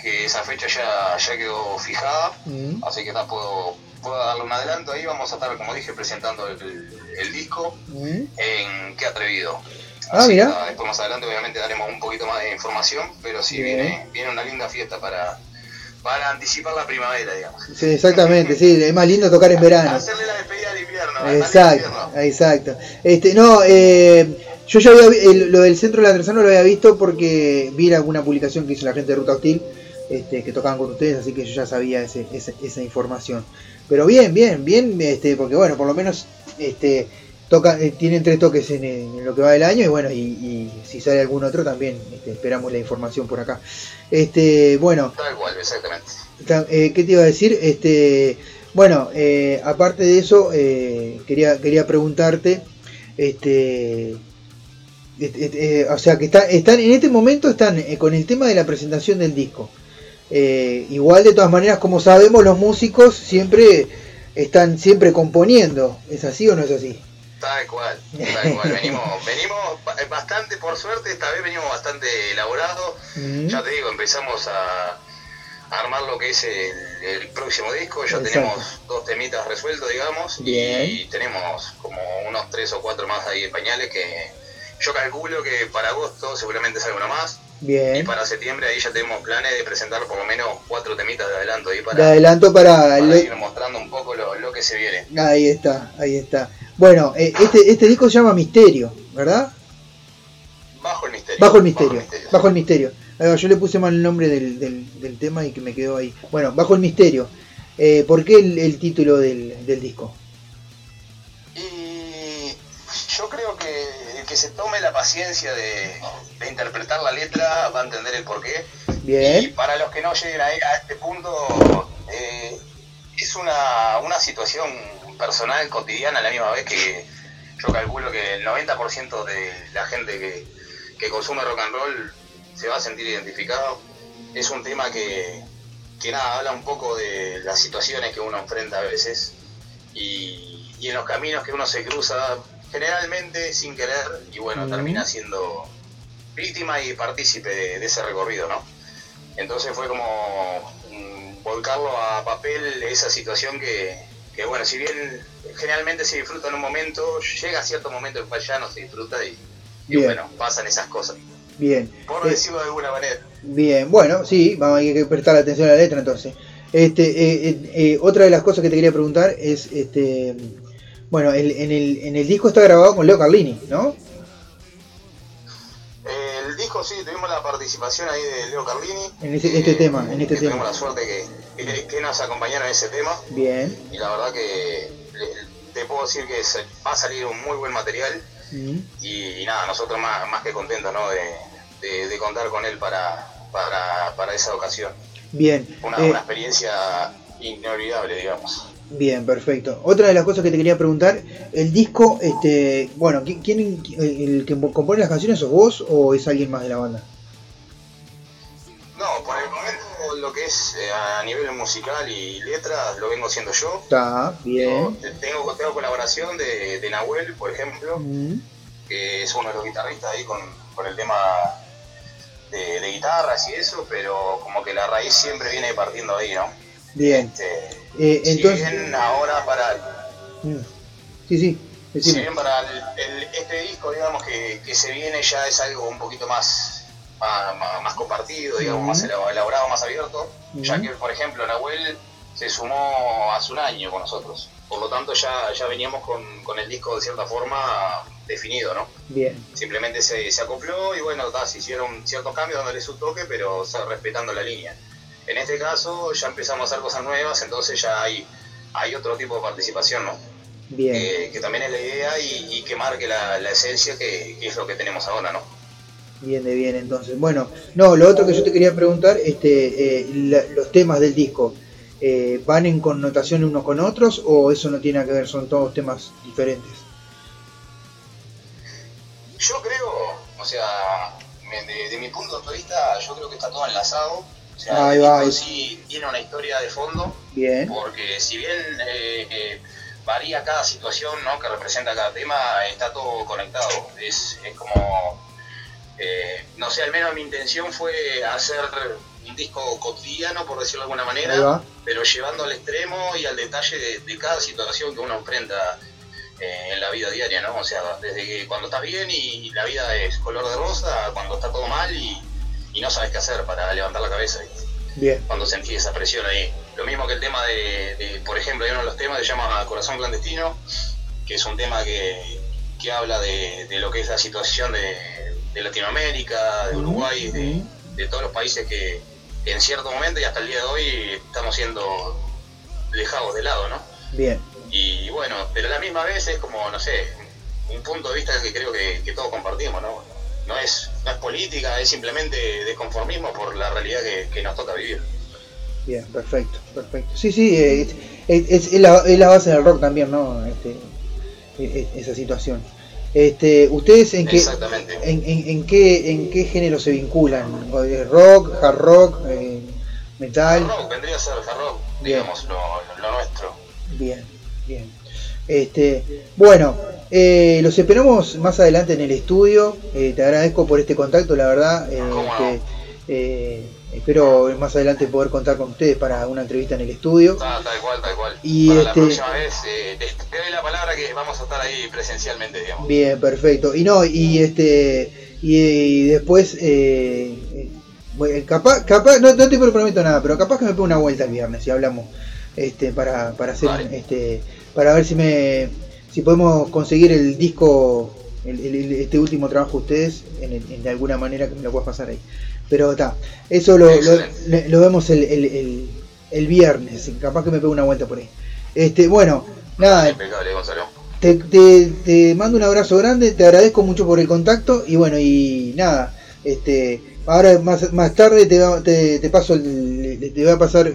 que esa fecha ya, ya quedó fijada, Mm, así que ta, puedo, puedo darle un adelanto ahí. Vamos a estar, como dije, presentando el, el disco mm. en Qué Atrevido. Ah, Así ta, después más adelante, obviamente, daremos un poquito más de información, pero sí Bien. viene, viene una linda fiesta para, para anticipar la primavera, digamos. Sí, exactamente, sí, es más lindo tocar en verano. Hacerle la despedida de invierno. Exacto, exacto. Este, no, eh, yo ya había vi- el- lo del centro de la Terzano lo había visto porque vi alguna publicación que hizo la gente de Ruta Hostil, este, que tocaban con ustedes, así que yo ya sabía ese- esa información. Pero bien, bien, bien, este, porque bueno, por lo menos este, toca, eh, tienen tres toques en, en lo que va del año y bueno, y, y si sale algún otro también este, esperamos la información por acá. Este, bueno, Tal cual, exactamente. Ta- eh, ¿Qué te iba a decir? Este, bueno, eh, aparte de eso, eh, quería, quería preguntarte, este, eh, o sea, que está- están en este momento están eh, con el tema de la presentación del disco. Eh, igual de todas maneras, como sabemos, los músicos siempre están siempre componiendo. ¿Es así o no es así? Tal cual, tal cual. Venimos, venimos ba- bastante, por suerte, esta vez venimos bastante elaborados. Mm. Ya te digo, empezamos a, a armar lo que es el, el próximo disco. Ya Exacto. tenemos dos temitas resueltos, digamos. Bien. Y tenemos como unos tres o cuatro más ahí en pañales que yo calculo que para agosto seguramente salga uno más. Y Bien. para septiembre ahí ya tenemos planes de presentar por lo menos cuatro temitas de adelanto ahí De para, adelanto para... para el- ir mostrando un poco lo, lo que se viene. Ahí está, ahí está. Bueno, eh, este, este disco se llama Misterio, ¿verdad? Bajo el misterio. Bajo el misterio. Bajo el misterio. Va, yo le puse mal el nombre del, del- del tema y que me quedó ahí. Bueno, Bajo el misterio. Eh, ¿Por qué el, el título del, del disco? Y yo creo que que se tome la paciencia de, de interpretar la letra va a entender el porqué. Y para los que no lleguen a este punto, eh, es una, una situación personal, cotidiana, a la misma vez que yo calculo que el 90% de la gente que, que consume rock and roll se va a sentir identificado. Es un tema que, que nada, habla un poco de las situaciones que uno enfrenta a veces y, y en los caminos que uno se cruza, generalmente sin querer, y bueno, termina siendo víctima y partícipe de, de ese recorrido, ¿no? Entonces fue como mm, volcarlo a papel esa situación que, que, bueno, si bien generalmente se disfruta en un momento, llega cierto momento en cual ya no se disfruta y, y bueno, pasan esas cosas, bien. por Eh, decirlo de alguna manera. Bien, bueno, sí, vamos hay que prestar atención a la letra entonces. Este, eh, eh, eh, otra de las cosas que te quería preguntar es, este, bueno, el- en, el, en el disco está grabado con Leo Carlini, ¿no? El disco sí, tuvimos la participación ahí de Leo Carlini. En este tema, en este tema. Tuvimos la suerte que, que, que nos acompañaron en ese tema. Bien. Y la verdad que le- te puedo decir que se- va a salir un muy buen material. Mm, Y, y nada, nosotros más, más que contentos ¿no? de, de- de contar con él para, para, para esa ocasión. Bien. Una, Eh, una experiencia inolvidable, digamos. Bien, perfecto. Otra de las cosas que te quería preguntar, el disco, este, bueno, ¿qui- ¿quién, el que compone las canciones sos vos o es alguien más de la banda? No, por el momento lo que es eh, a nivel musical y letras lo vengo haciendo yo. Está, bien. Tengo, tengo colaboración de, de Nahuel, por ejemplo, Mm, que es uno de los guitarristas ahí con, con el tema de, de guitarras y eso, pero como que la raíz siempre viene partiendo ahí, ¿no? Bien. Este, Eh, si entonces, bien ahora para sí, sí, si bien para el- el- este disco, digamos, que, que se viene ya es algo un poquito más, más, compartido, digamos, más elab- elaborado, más abierto, ya que, por ejemplo, Nahuel se sumó hace un año con nosotros. Por lo tanto, ya, ya veníamos con, con el disco de cierta forma definido, ¿no? Bien, Simplemente se, se acopló y bueno, ta, se hicieron ciertos cambios dándole su toque, pero o sea, respetando la línea. En este caso ya empezamos a hacer cosas nuevas, entonces ya hay, hay otro tipo de participación, ¿no? bien. Que, que también es la idea y, y que marque la, la esencia que, que es lo que tenemos ahora, ¿no? Bien, de bien, entonces. Bueno, no, lo otro que yo te quería preguntar, este, eh, la- los temas del disco, eh, ¿van en connotación unos con otros o eso no tiene que ver, son todos temas diferentes? Yo creo, o sea, de, de mi punto de vista, yo creo que está todo enlazado. Sea, Ahí el va, disco ahí. sí tiene una historia de fondo, Bien, porque si bien eh, eh, varía cada situación ¿no? que representa cada tema, está todo conectado. Es, es como, eh, no sé, al menos mi intención fue hacer un disco cotidiano, por decirlo de alguna manera, pero llevando al extremo y al detalle de, de cada situación que uno enfrenta eh, en la vida diaria, ¿no? O sea, desde que cuando estás bien y la vida es color de rosa, cuando está todo mal y, y no sabes qué hacer para levantar la cabeza. Bien. cuando sentí esa presión ahí. Lo mismo que el tema de, de, por ejemplo, hay uno de los temas que se llama Corazón Clandestino, que es un tema que, que habla de, de lo que es la situación de, de Latinoamérica, de Uruguay, de, de todos los países que en cierto momento y hasta el día de hoy estamos siendo dejados de lado, ¿no? Bien. Y bueno, pero a la misma vez es como, no sé, un punto de vista que creo que, que todos compartimos, ¿no? No es, no es política, es simplemente desconformismo por la realidad que, que nos toca vivir. Bien, perfecto, perfecto. Sí, sí, eh, es, es- es la, es la base del rock también, ¿no? Este, e- e- esa situación. Este, ¿Ustedes en qué, en, en- en qué, en qué género se vinculan? ¿O de ¿Rock, hard rock, eh, metal? Hard rock, vendría a ser hard rock, digamos, lo, lo nuestro. Bien, bien. Este, bueno, eh, los esperamos más adelante en el estudio. Eh, te agradezco por este contacto, la verdad. eh, que, eh, espero más adelante poder contar con ustedes para una entrevista en el estudio. Ah, tal cual, tal cual. Y Para este- la próxima vez, te, doy la palabra que vamos a estar ahí presencialmente, digamos. Bien, perfecto. Y no, y este, y, y después, capaz, capaz, no, no te prometo nada, pero capaz que me pongo una vuelta el viernes y hablamos, este, para, para hacer, este, para ver si me, si podemos conseguir el disco, el, el- el- este último trabajo de ustedes, en, el- en de alguna manera que me lo puedas pasar ahí. Pero está, eso lo, lo, le- lo vemos el, el, el, el viernes, capaz que me pego una vuelta por ahí. Este, bueno, nada, Impecable, Gonzalo. te, te- te mando un abrazo grande, te agradezco mucho por el contacto y bueno, y nada, este, ahora más, más tarde te, va- te, te paso el, te voy a pasar,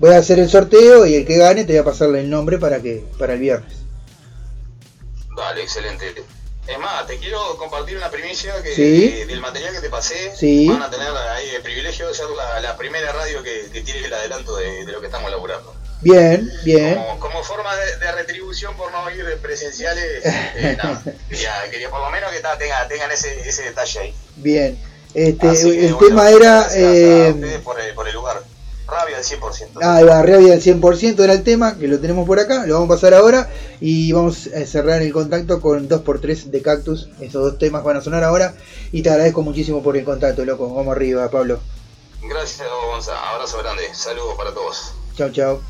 voy a hacer el sorteo y el que gane te voy a pasarle el nombre para que para el viernes. Dale, excelente. Es más, te quiero compartir una primicia que Sí. del material que te pasé. Sí. Van a tener ahí el privilegio de ser la, la primera radio que, que tiene el adelanto de, de lo que estamos laburando. Bien, bien. Como, como forma de, de retribución por no ir presenciales, eh, nada, quería, quería por lo menos que ta- tenga- tengan ese, ese detalle ahí. Bien. Este, Así el tema era eh, por, el- por el lugar. Al 100%. Ah, va, Rabia del 100% era el tema, que lo tenemos por acá, lo vamos a pasar ahora y vamos a cerrar el contacto con 2x3 de Cactus. Esos dos temas van a sonar ahora y te agradezco muchísimo por el contacto, loco. Vamos arriba, Pablo. Gracias, Gonza. Abrazo grande. Saludos para todos. Chao, chao.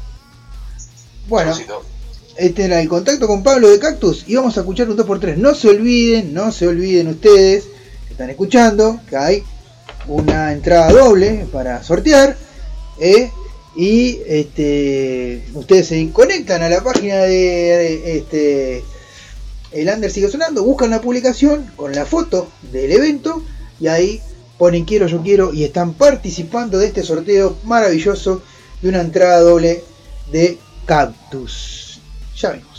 Bueno, Salucito. este era el contacto con Pablo de Cactus y vamos a escuchar un 2x3. No se olviden, no se olviden ustedes que están escuchando que hay una entrada doble para sortear. ¿eh? Y este, ustedes se conectan a la página de, este, El Under sigue sonando, buscan la publicación con la foto del evento y ahí ponen quiero, yo quiero y están participando de este sorteo maravilloso de una entrada doble de Cactus. Ya vemos.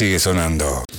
Sigue sonando.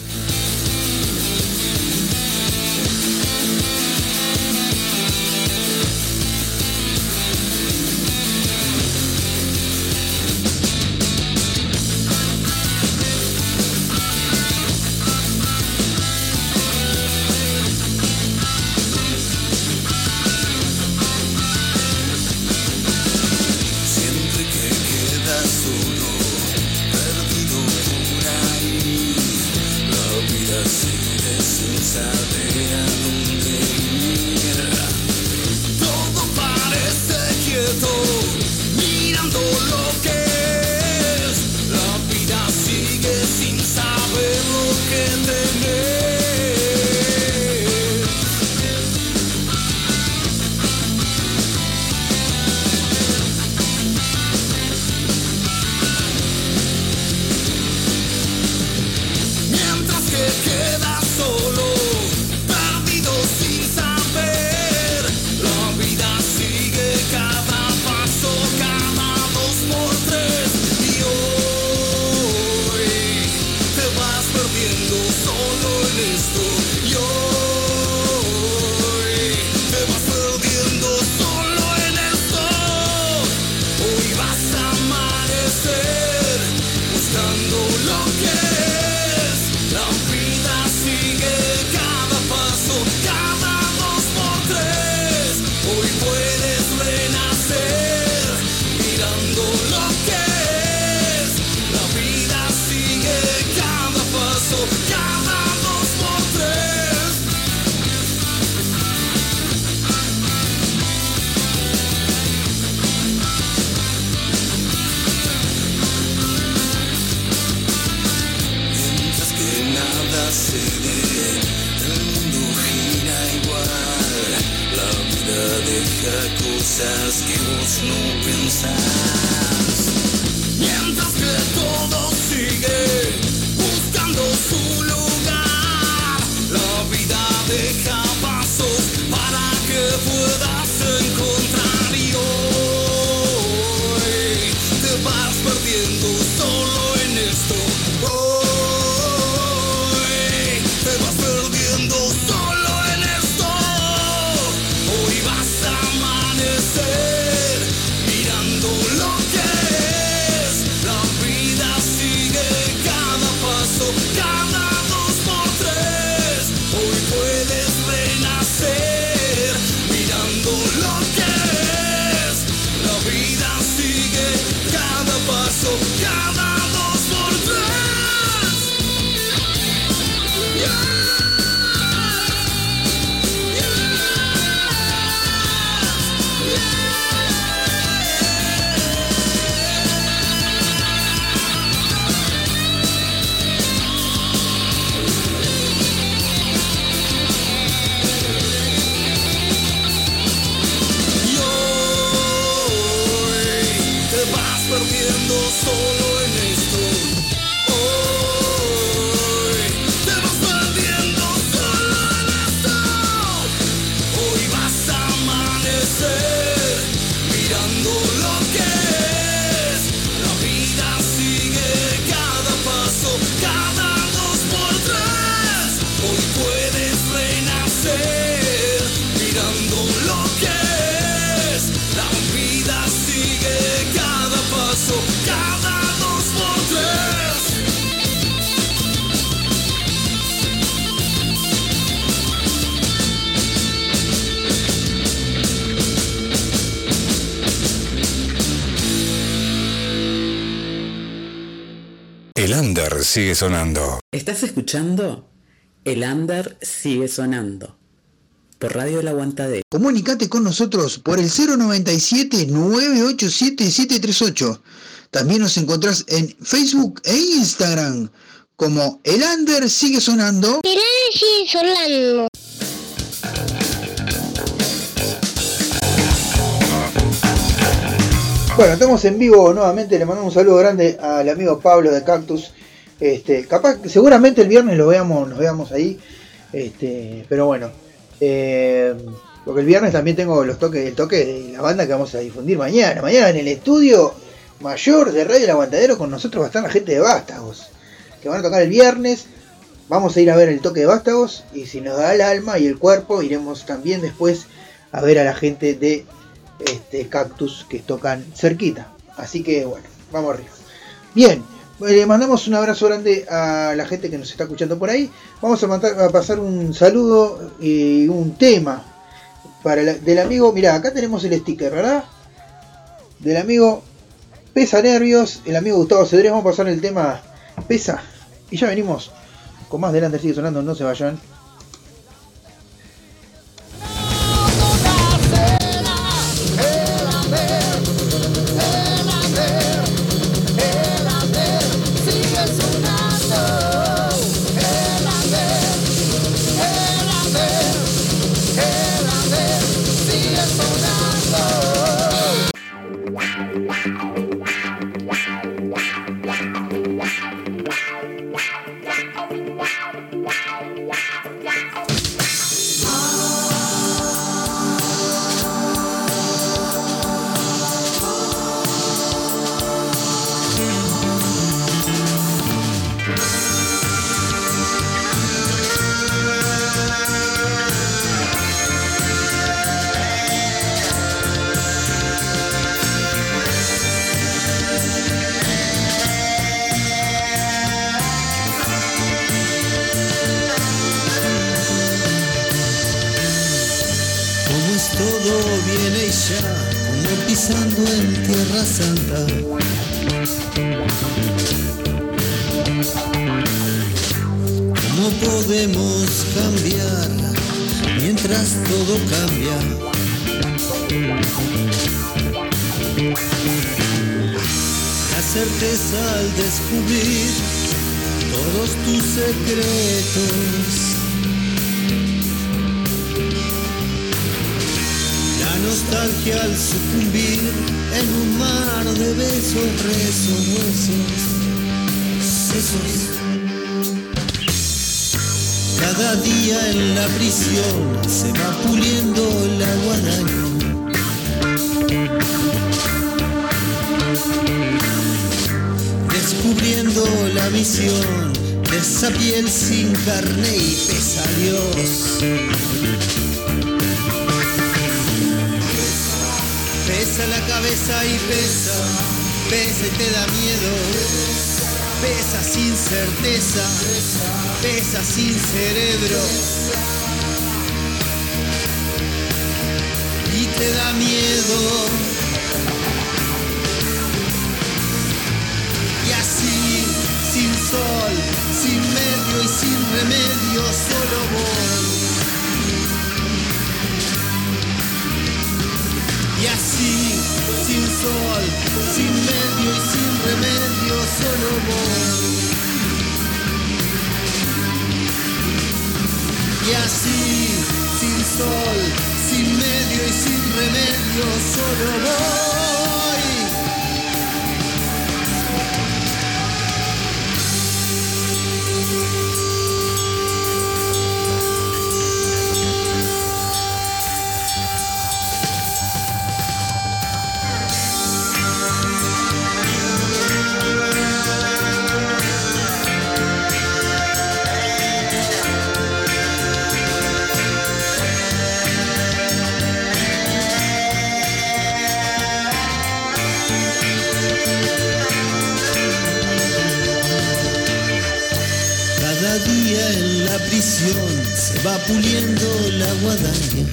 Under sigue sonando. ¿Estás escuchando? El under sigue sonando. Por Radio El Aguantadero. Comunicate con nosotros por el 097-987-738. También nos encontrás en Facebook e Instagram como El Under Sigue Sonando. El aire sigue sonando. Bueno, estamos en vivo nuevamente. Le mandamos un saludo grande al amigo Pablo de Cactus. Este, capaz, seguramente el viernes lo veamos, nos veamos ahí. Este, pero bueno, eh, porque el viernes también tengo los toques, el toque de la banda que vamos a difundir mañana. Mañana en el estudio mayor de Radio El Aguantadero con nosotros va a estar la gente de Vástagos. que van a tocar el viernes. Vamos a ir a ver el toque de vástagos y si nos da el alma y el cuerpo, iremos también después a ver a la gente de este, Cactus que tocan cerquita. Así que bueno, vamos arriba. Bien, le mandamos un abrazo grande a la gente que nos está escuchando por ahí. Vamos a, pasar un saludo y un tema para del amigo. Mira, acá tenemos el sticker, ¿verdad? Del amigo Pesa Nervios, el amigo Gustavo Cedrés. Vamos a pasar el tema Pesa y ya venimos con más delante. Sigue sonando, no se vayan. Todo cambia? La certeza al descubrir todos tus secretos. La nostalgia al sucumbir en un mar de besos, rezos, huesos, sesos. Cada día en la prisión se va puliendo la guadaña. Descubriendo la misión de esa piel sin carne y pesa Dios. Pesa la cabeza y pesa, pesa y te da miedo. Pesa sin certeza, pesa sin cerebro. Y te da miedo. Y así, sin sol, sin medio y sin remedio, solo voy. Y así, sin sol, sin medio y sin remedio, solo voy. Y así, sin sol, sin medio y sin remedio, solo voy. Puliendo la guadaña.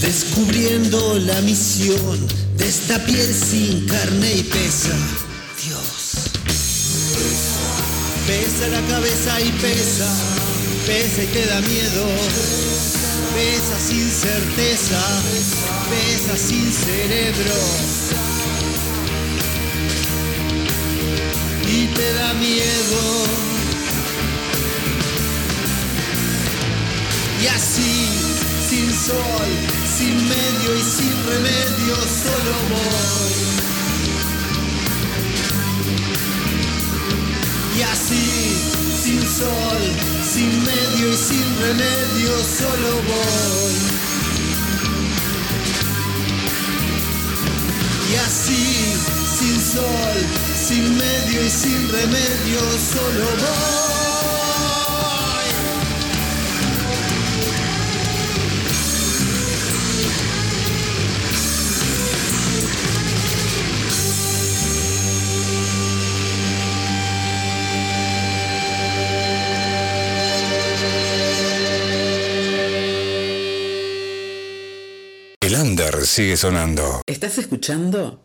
Descubriendo la misión de esta piel sin carne y pesa. Dios. Pesa la cabeza y pesa, pesa y te da miedo. Pesa sin certeza, pesa sin cerebro. Te da miedo. Y así, sin sol, sin medio y sin remedio, solo voy. Y así, sin sol, sin medio y sin remedio, solo voy. Y así, sin sol, sin medio y sin remedio, solo voy. El under sigue sonando. ¿Estás escuchando?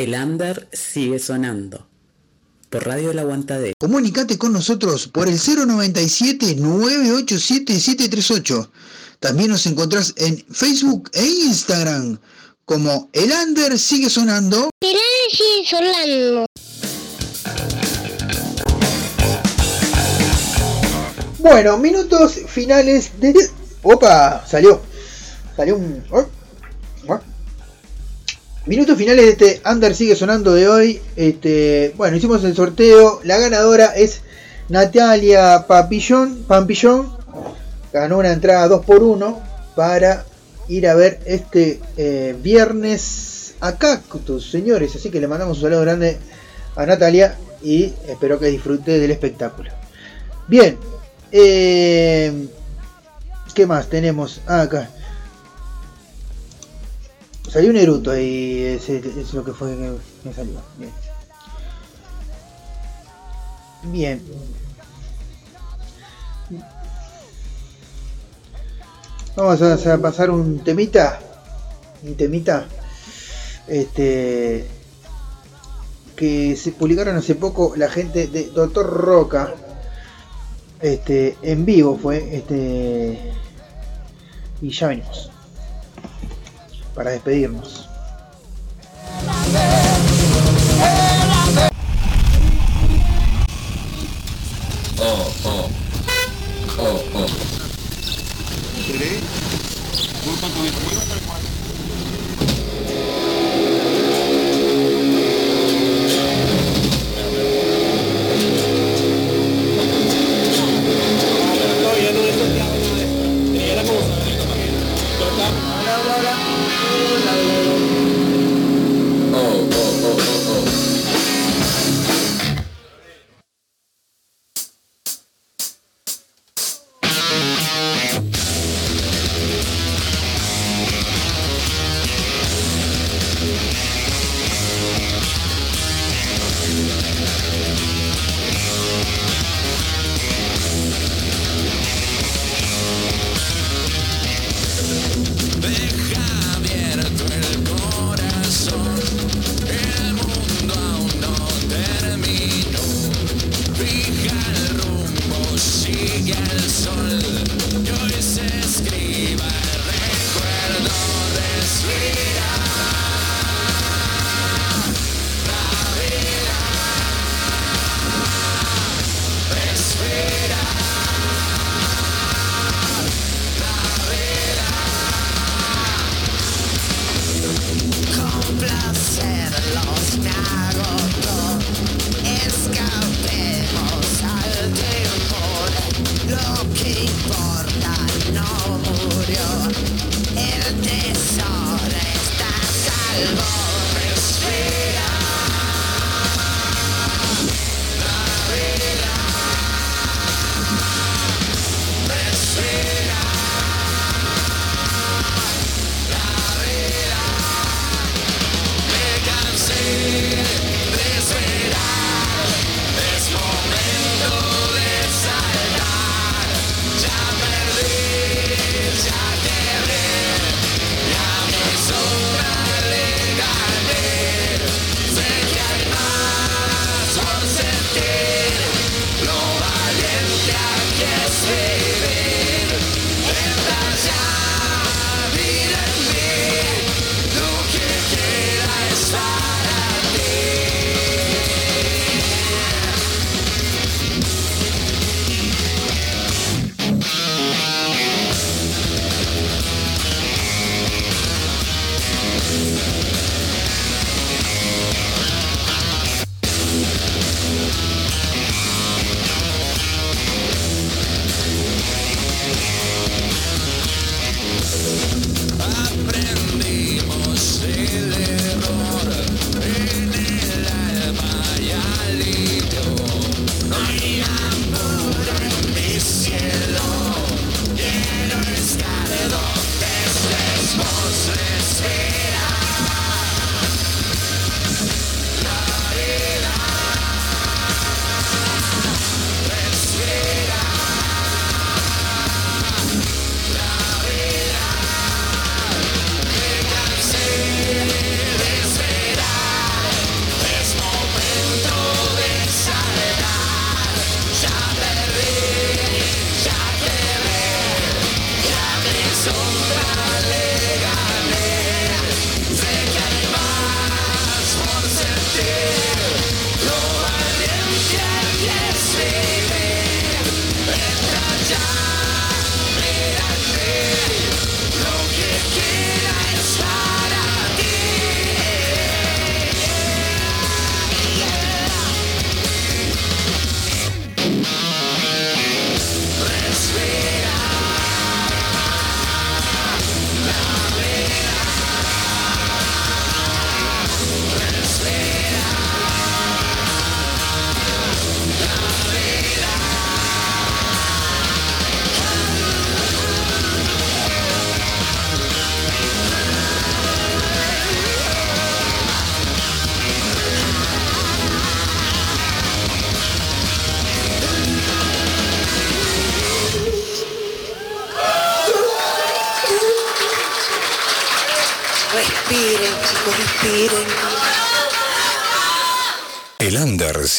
El under sigue sonando. Por Radio El Aguantadero. Comunicate con nosotros por el 097-987-738. También nos encontrás en Facebook e Instagram como El Under sigue sonando. El aire sigue sonando. Bueno, minutos finales de... Opa, salió. Salió un... Minutos finales de este Under sigue sonando de hoy. Este, bueno, hicimos el sorteo. La ganadora es Natalia Papillón. Pampillón. Ganó una entrada 2x1 para ir a ver este eh, viernes a Cactus, señores. Así que le mandamos un saludo grande a Natalia y espero que disfrute del espectáculo. Bien, eh, ¿qué más tenemos acá? Salió un eruto y es, lo que fue que me salió. Bien. Bien. Vamos a, a pasar un temita. Un temita. Este. Que se publicaron hace poco la gente de Doctor Roca. Este. En vivo fue. Este. Y ya venimos. Para despedirnos.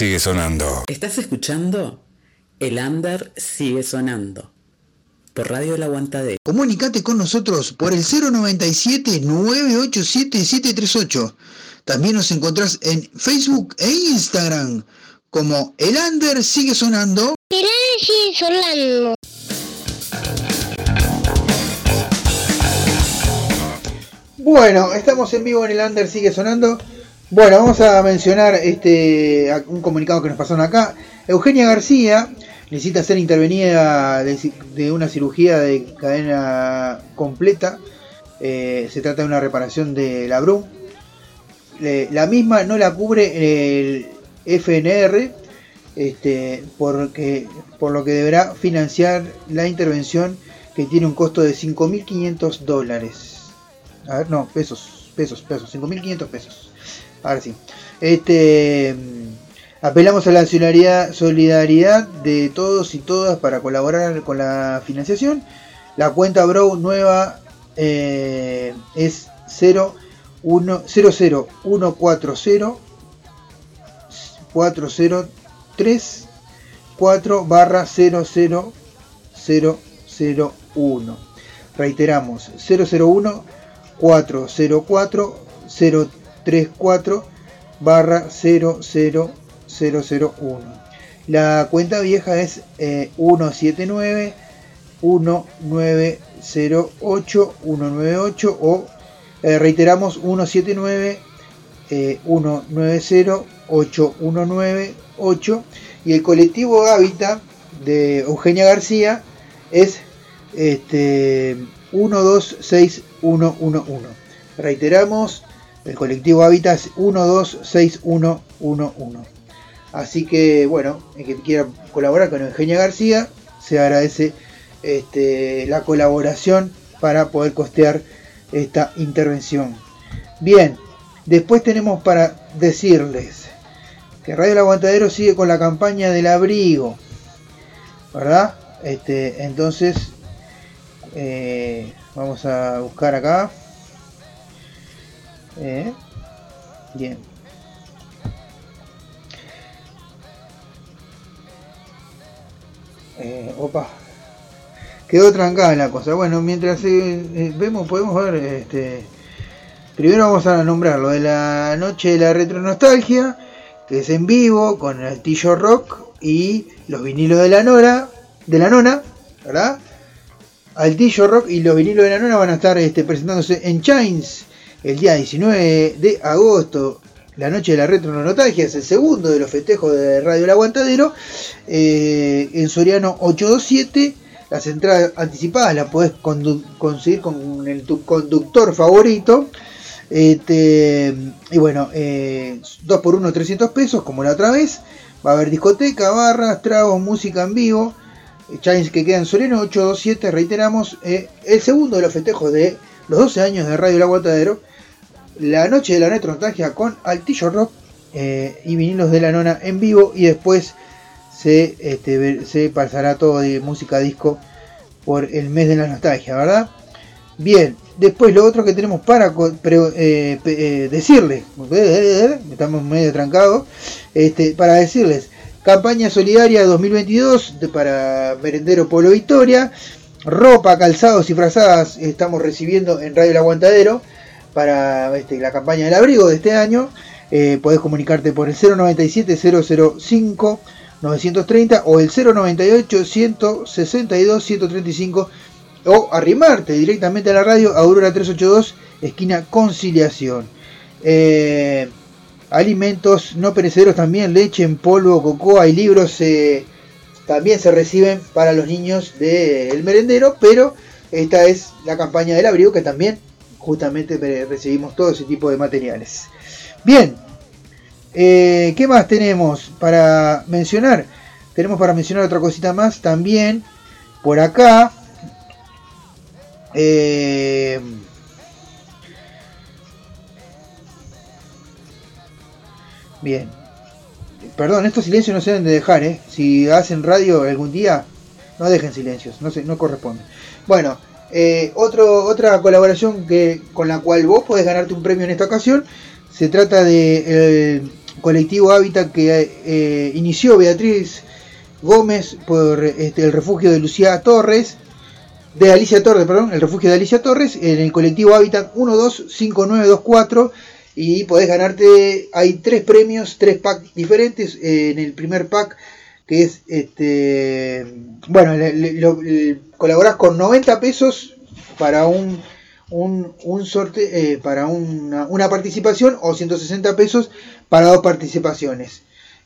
Sigue sonando. ¿Estás escuchando? El under sigue sonando. Por Radio El Aguantadero. Comunicate con nosotros por el 097-987-738. También nos encontrás en Facebook e Instagram como El Under Sigue Sonando. El sigue sonando. Bueno, estamos en vivo en el Under Sigue Sonando. Bueno, vamos a mencionar este un comunicado que nos pasaron acá. Eugenia García necesita ser intervenida de, una cirugía de cadena completa. Eh, se trata de una reparación de la BRU. Eh, la misma no la cubre el FNR, este, porque, por lo que deberá financiar la intervención que tiene un costo de 5.500 dólares. A ver, no, pesos, pesos, pesos, 5.500 pesos. Ahora sí. Este, mm, apelamos a la solidaridad, de todos y todas para colaborar con la financiación. La cuenta Bro nueva eh, es 0, 1, 00140 403 4 barra 00001. Reiteramos, 001 404 034 barra 00001. La cuenta vieja es eh, 179 1908 198 o eh, reiteramos 179 eh, 190 8198 y el colectivo Hábitat de Eugenia García es este 126111. Reiteramos, el colectivo Hábitat es 126111. Así que bueno, el que quiera colaborar con Eugenia García, se agradece este, la colaboración para poder costear esta intervención. Bien, después tenemos para decirles que Radio El Aguantadero sigue con la campaña del abrigo, ¿verdad? Este, entonces, eh, vamos a buscar acá. Eh, bien. Eh, opa. Quedó trancada la cosa. Bueno, mientras eh, vemos, podemos ver. Este, primero vamos a nombrar lo de la noche de la retronostalgia, que es en vivo con el Tillo Rock y los vinilos de la Nora, de la Nona, ¿verdad? Altillo Rock y los vinilos de la Nona van a estar este, presentándose en Chains el día 19 de agosto. La noche de la retro nostalgia es el segundo de los festejos de Radio El Aguantadero. eh, en Soriano 827. Las entradas anticipadas las podés conseguir con el, tu conductor favorito. Este, y bueno, 2 por 1 300 pesos como la otra vez. Va a haber discoteca, barras, tragos, música en vivo. Eh, Chains que queda en Soriano 827, reiteramos, eh, el segundo de los festejos de los 12 años de Radio El Aguantadero. La noche de la nostalgia con Altillo Rock eh, y vinilos de la nona en vivo. Y después se, este, se pasará todo de música disco por el mes de la nostalgia, ¿verdad? Bien, después lo otro que tenemos para eh, eh, decirles, estamos medio trancados, este, para decirles, campaña solidaria 2022 de- para Merendero Polo Victoria, ropa, calzados y frazadas estamos recibiendo en Radio El Aguantadero para este, la campaña del abrigo de este año. Eh, podés comunicarte por el 097 005 930 o el 098 162 135 o arrimarte directamente a la radio Aurora 382 esquina Conciliación. Eh, alimentos no perecederos también, leche en polvo, cocoa y libros eh, también se reciben para los niños del merendero, pero esta es la campaña del abrigo que también justamente re- recibimos todo ese tipo de materiales. Bien, eh, ¿qué más tenemos para mencionar? Tenemos para mencionar otra cosita más también por acá. Eh, bien. Perdón, estos silencios no se deben de dejar, ¿eh? Si hacen radio algún día, no dejen silencios, no, se, no corresponde. Bueno, eh, otra colaboración que, con la cual vos podés ganarte un premio en esta ocasión, se trata del colectivo Hábitat que eh, inició Beatriz Gómez por este, el refugio de Lucía Torres, de Alicia Torres, perdón, el refugio de Alicia Torres, en el colectivo Hábitat 125924 y podés ganarte, hay tres premios, tres packs diferentes, eh, en el primer pack que es, este, bueno, le- colaborás con 90 pesos para un, un, un sorte, eh, para una, una participación o 160 pesos para dos participaciones.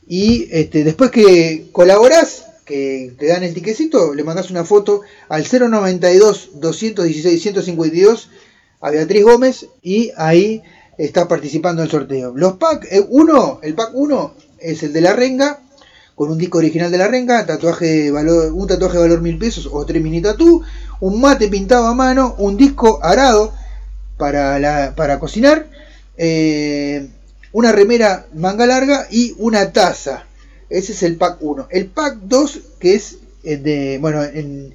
Y este, después que colaborás, que te dan el tiquecito, le mandás una foto al 092 216 152 a Beatriz Gómez y ahí está participando en el sorteo. Los packs, eh, uno, el pack 1 es el de la renga, con un disco original de la renga, un tatuaje de valor mil pesos o tres mini tatú, un mate pintado a mano, un disco arado para, para cocinar, eh, una remera manga larga y una taza. Ese es el pack 1. El pack 2, que es eh, de, bueno, en,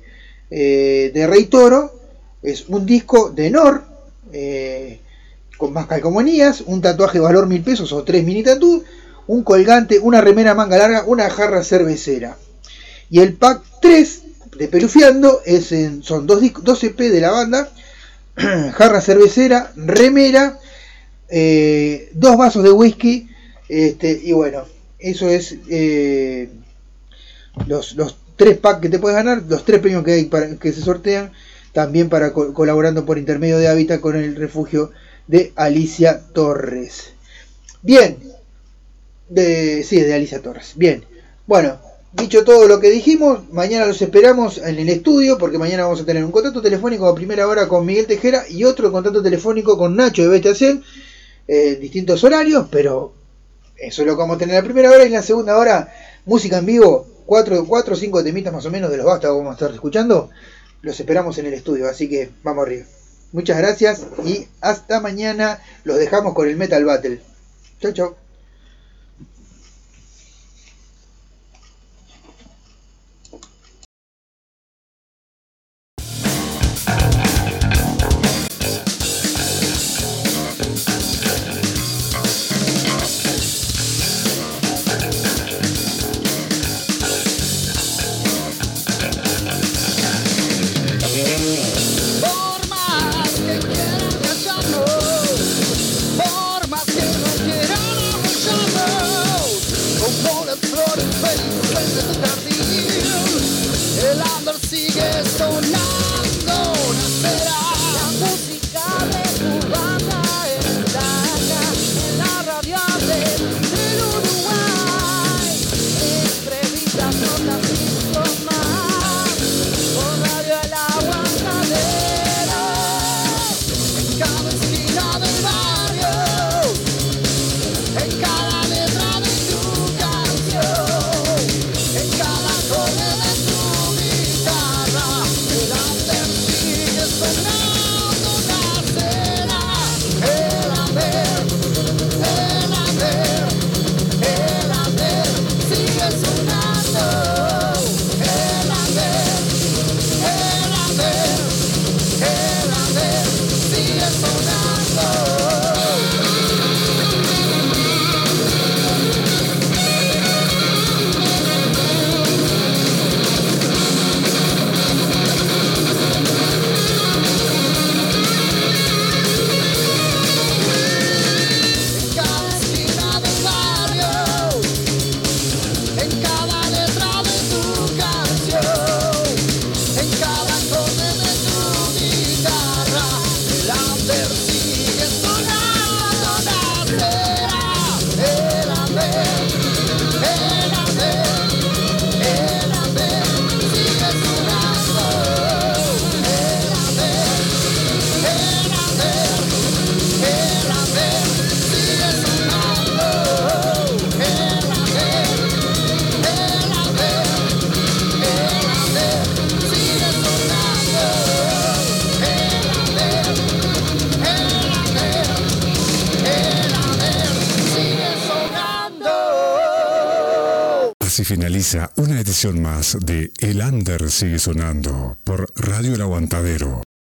eh, de Rey Toro, es un disco de Nor, con más calcomanías, un tatuaje de valor mil pesos o tres mini tatú, un colgante, una remera manga larga, una jarra cervecera. Y el pack 3 de Pelufiando es en- son dos, dos EP de la banda, jarra cervecera, remera, eh, dos vasos de whisky, este, y bueno, eso es eh, los, los tres packs que te puedes ganar, los tres premios que hay para que se sortean, también para co- colaborando por intermedio de Hábitat con el refugio de Alicia Torres. Bien, de, sí, de Alicia Torres. Bien, bueno, dicho todo lo que dijimos, mañana los esperamos en el estudio porque mañana vamos a tener un contacto telefónico a primera hora con Miguel Tejera y otro contacto telefónico con Nacho de Bestiacel, eh, distintos horarios, pero eso es lo que vamos a tener en la primera hora y en la segunda hora, música en vivo, cuatro, cuatro o cinco temitas más o menos de los bastas que vamos a estar escuchando. Los esperamos en el estudio, así que vamos arriba. Muchas gracias y hasta mañana. Los dejamos con el Metal Battle. Chau, chau. Under sigue sonando, finaliza una edición más de El Under sigue sonando por Radio El Aguantadero.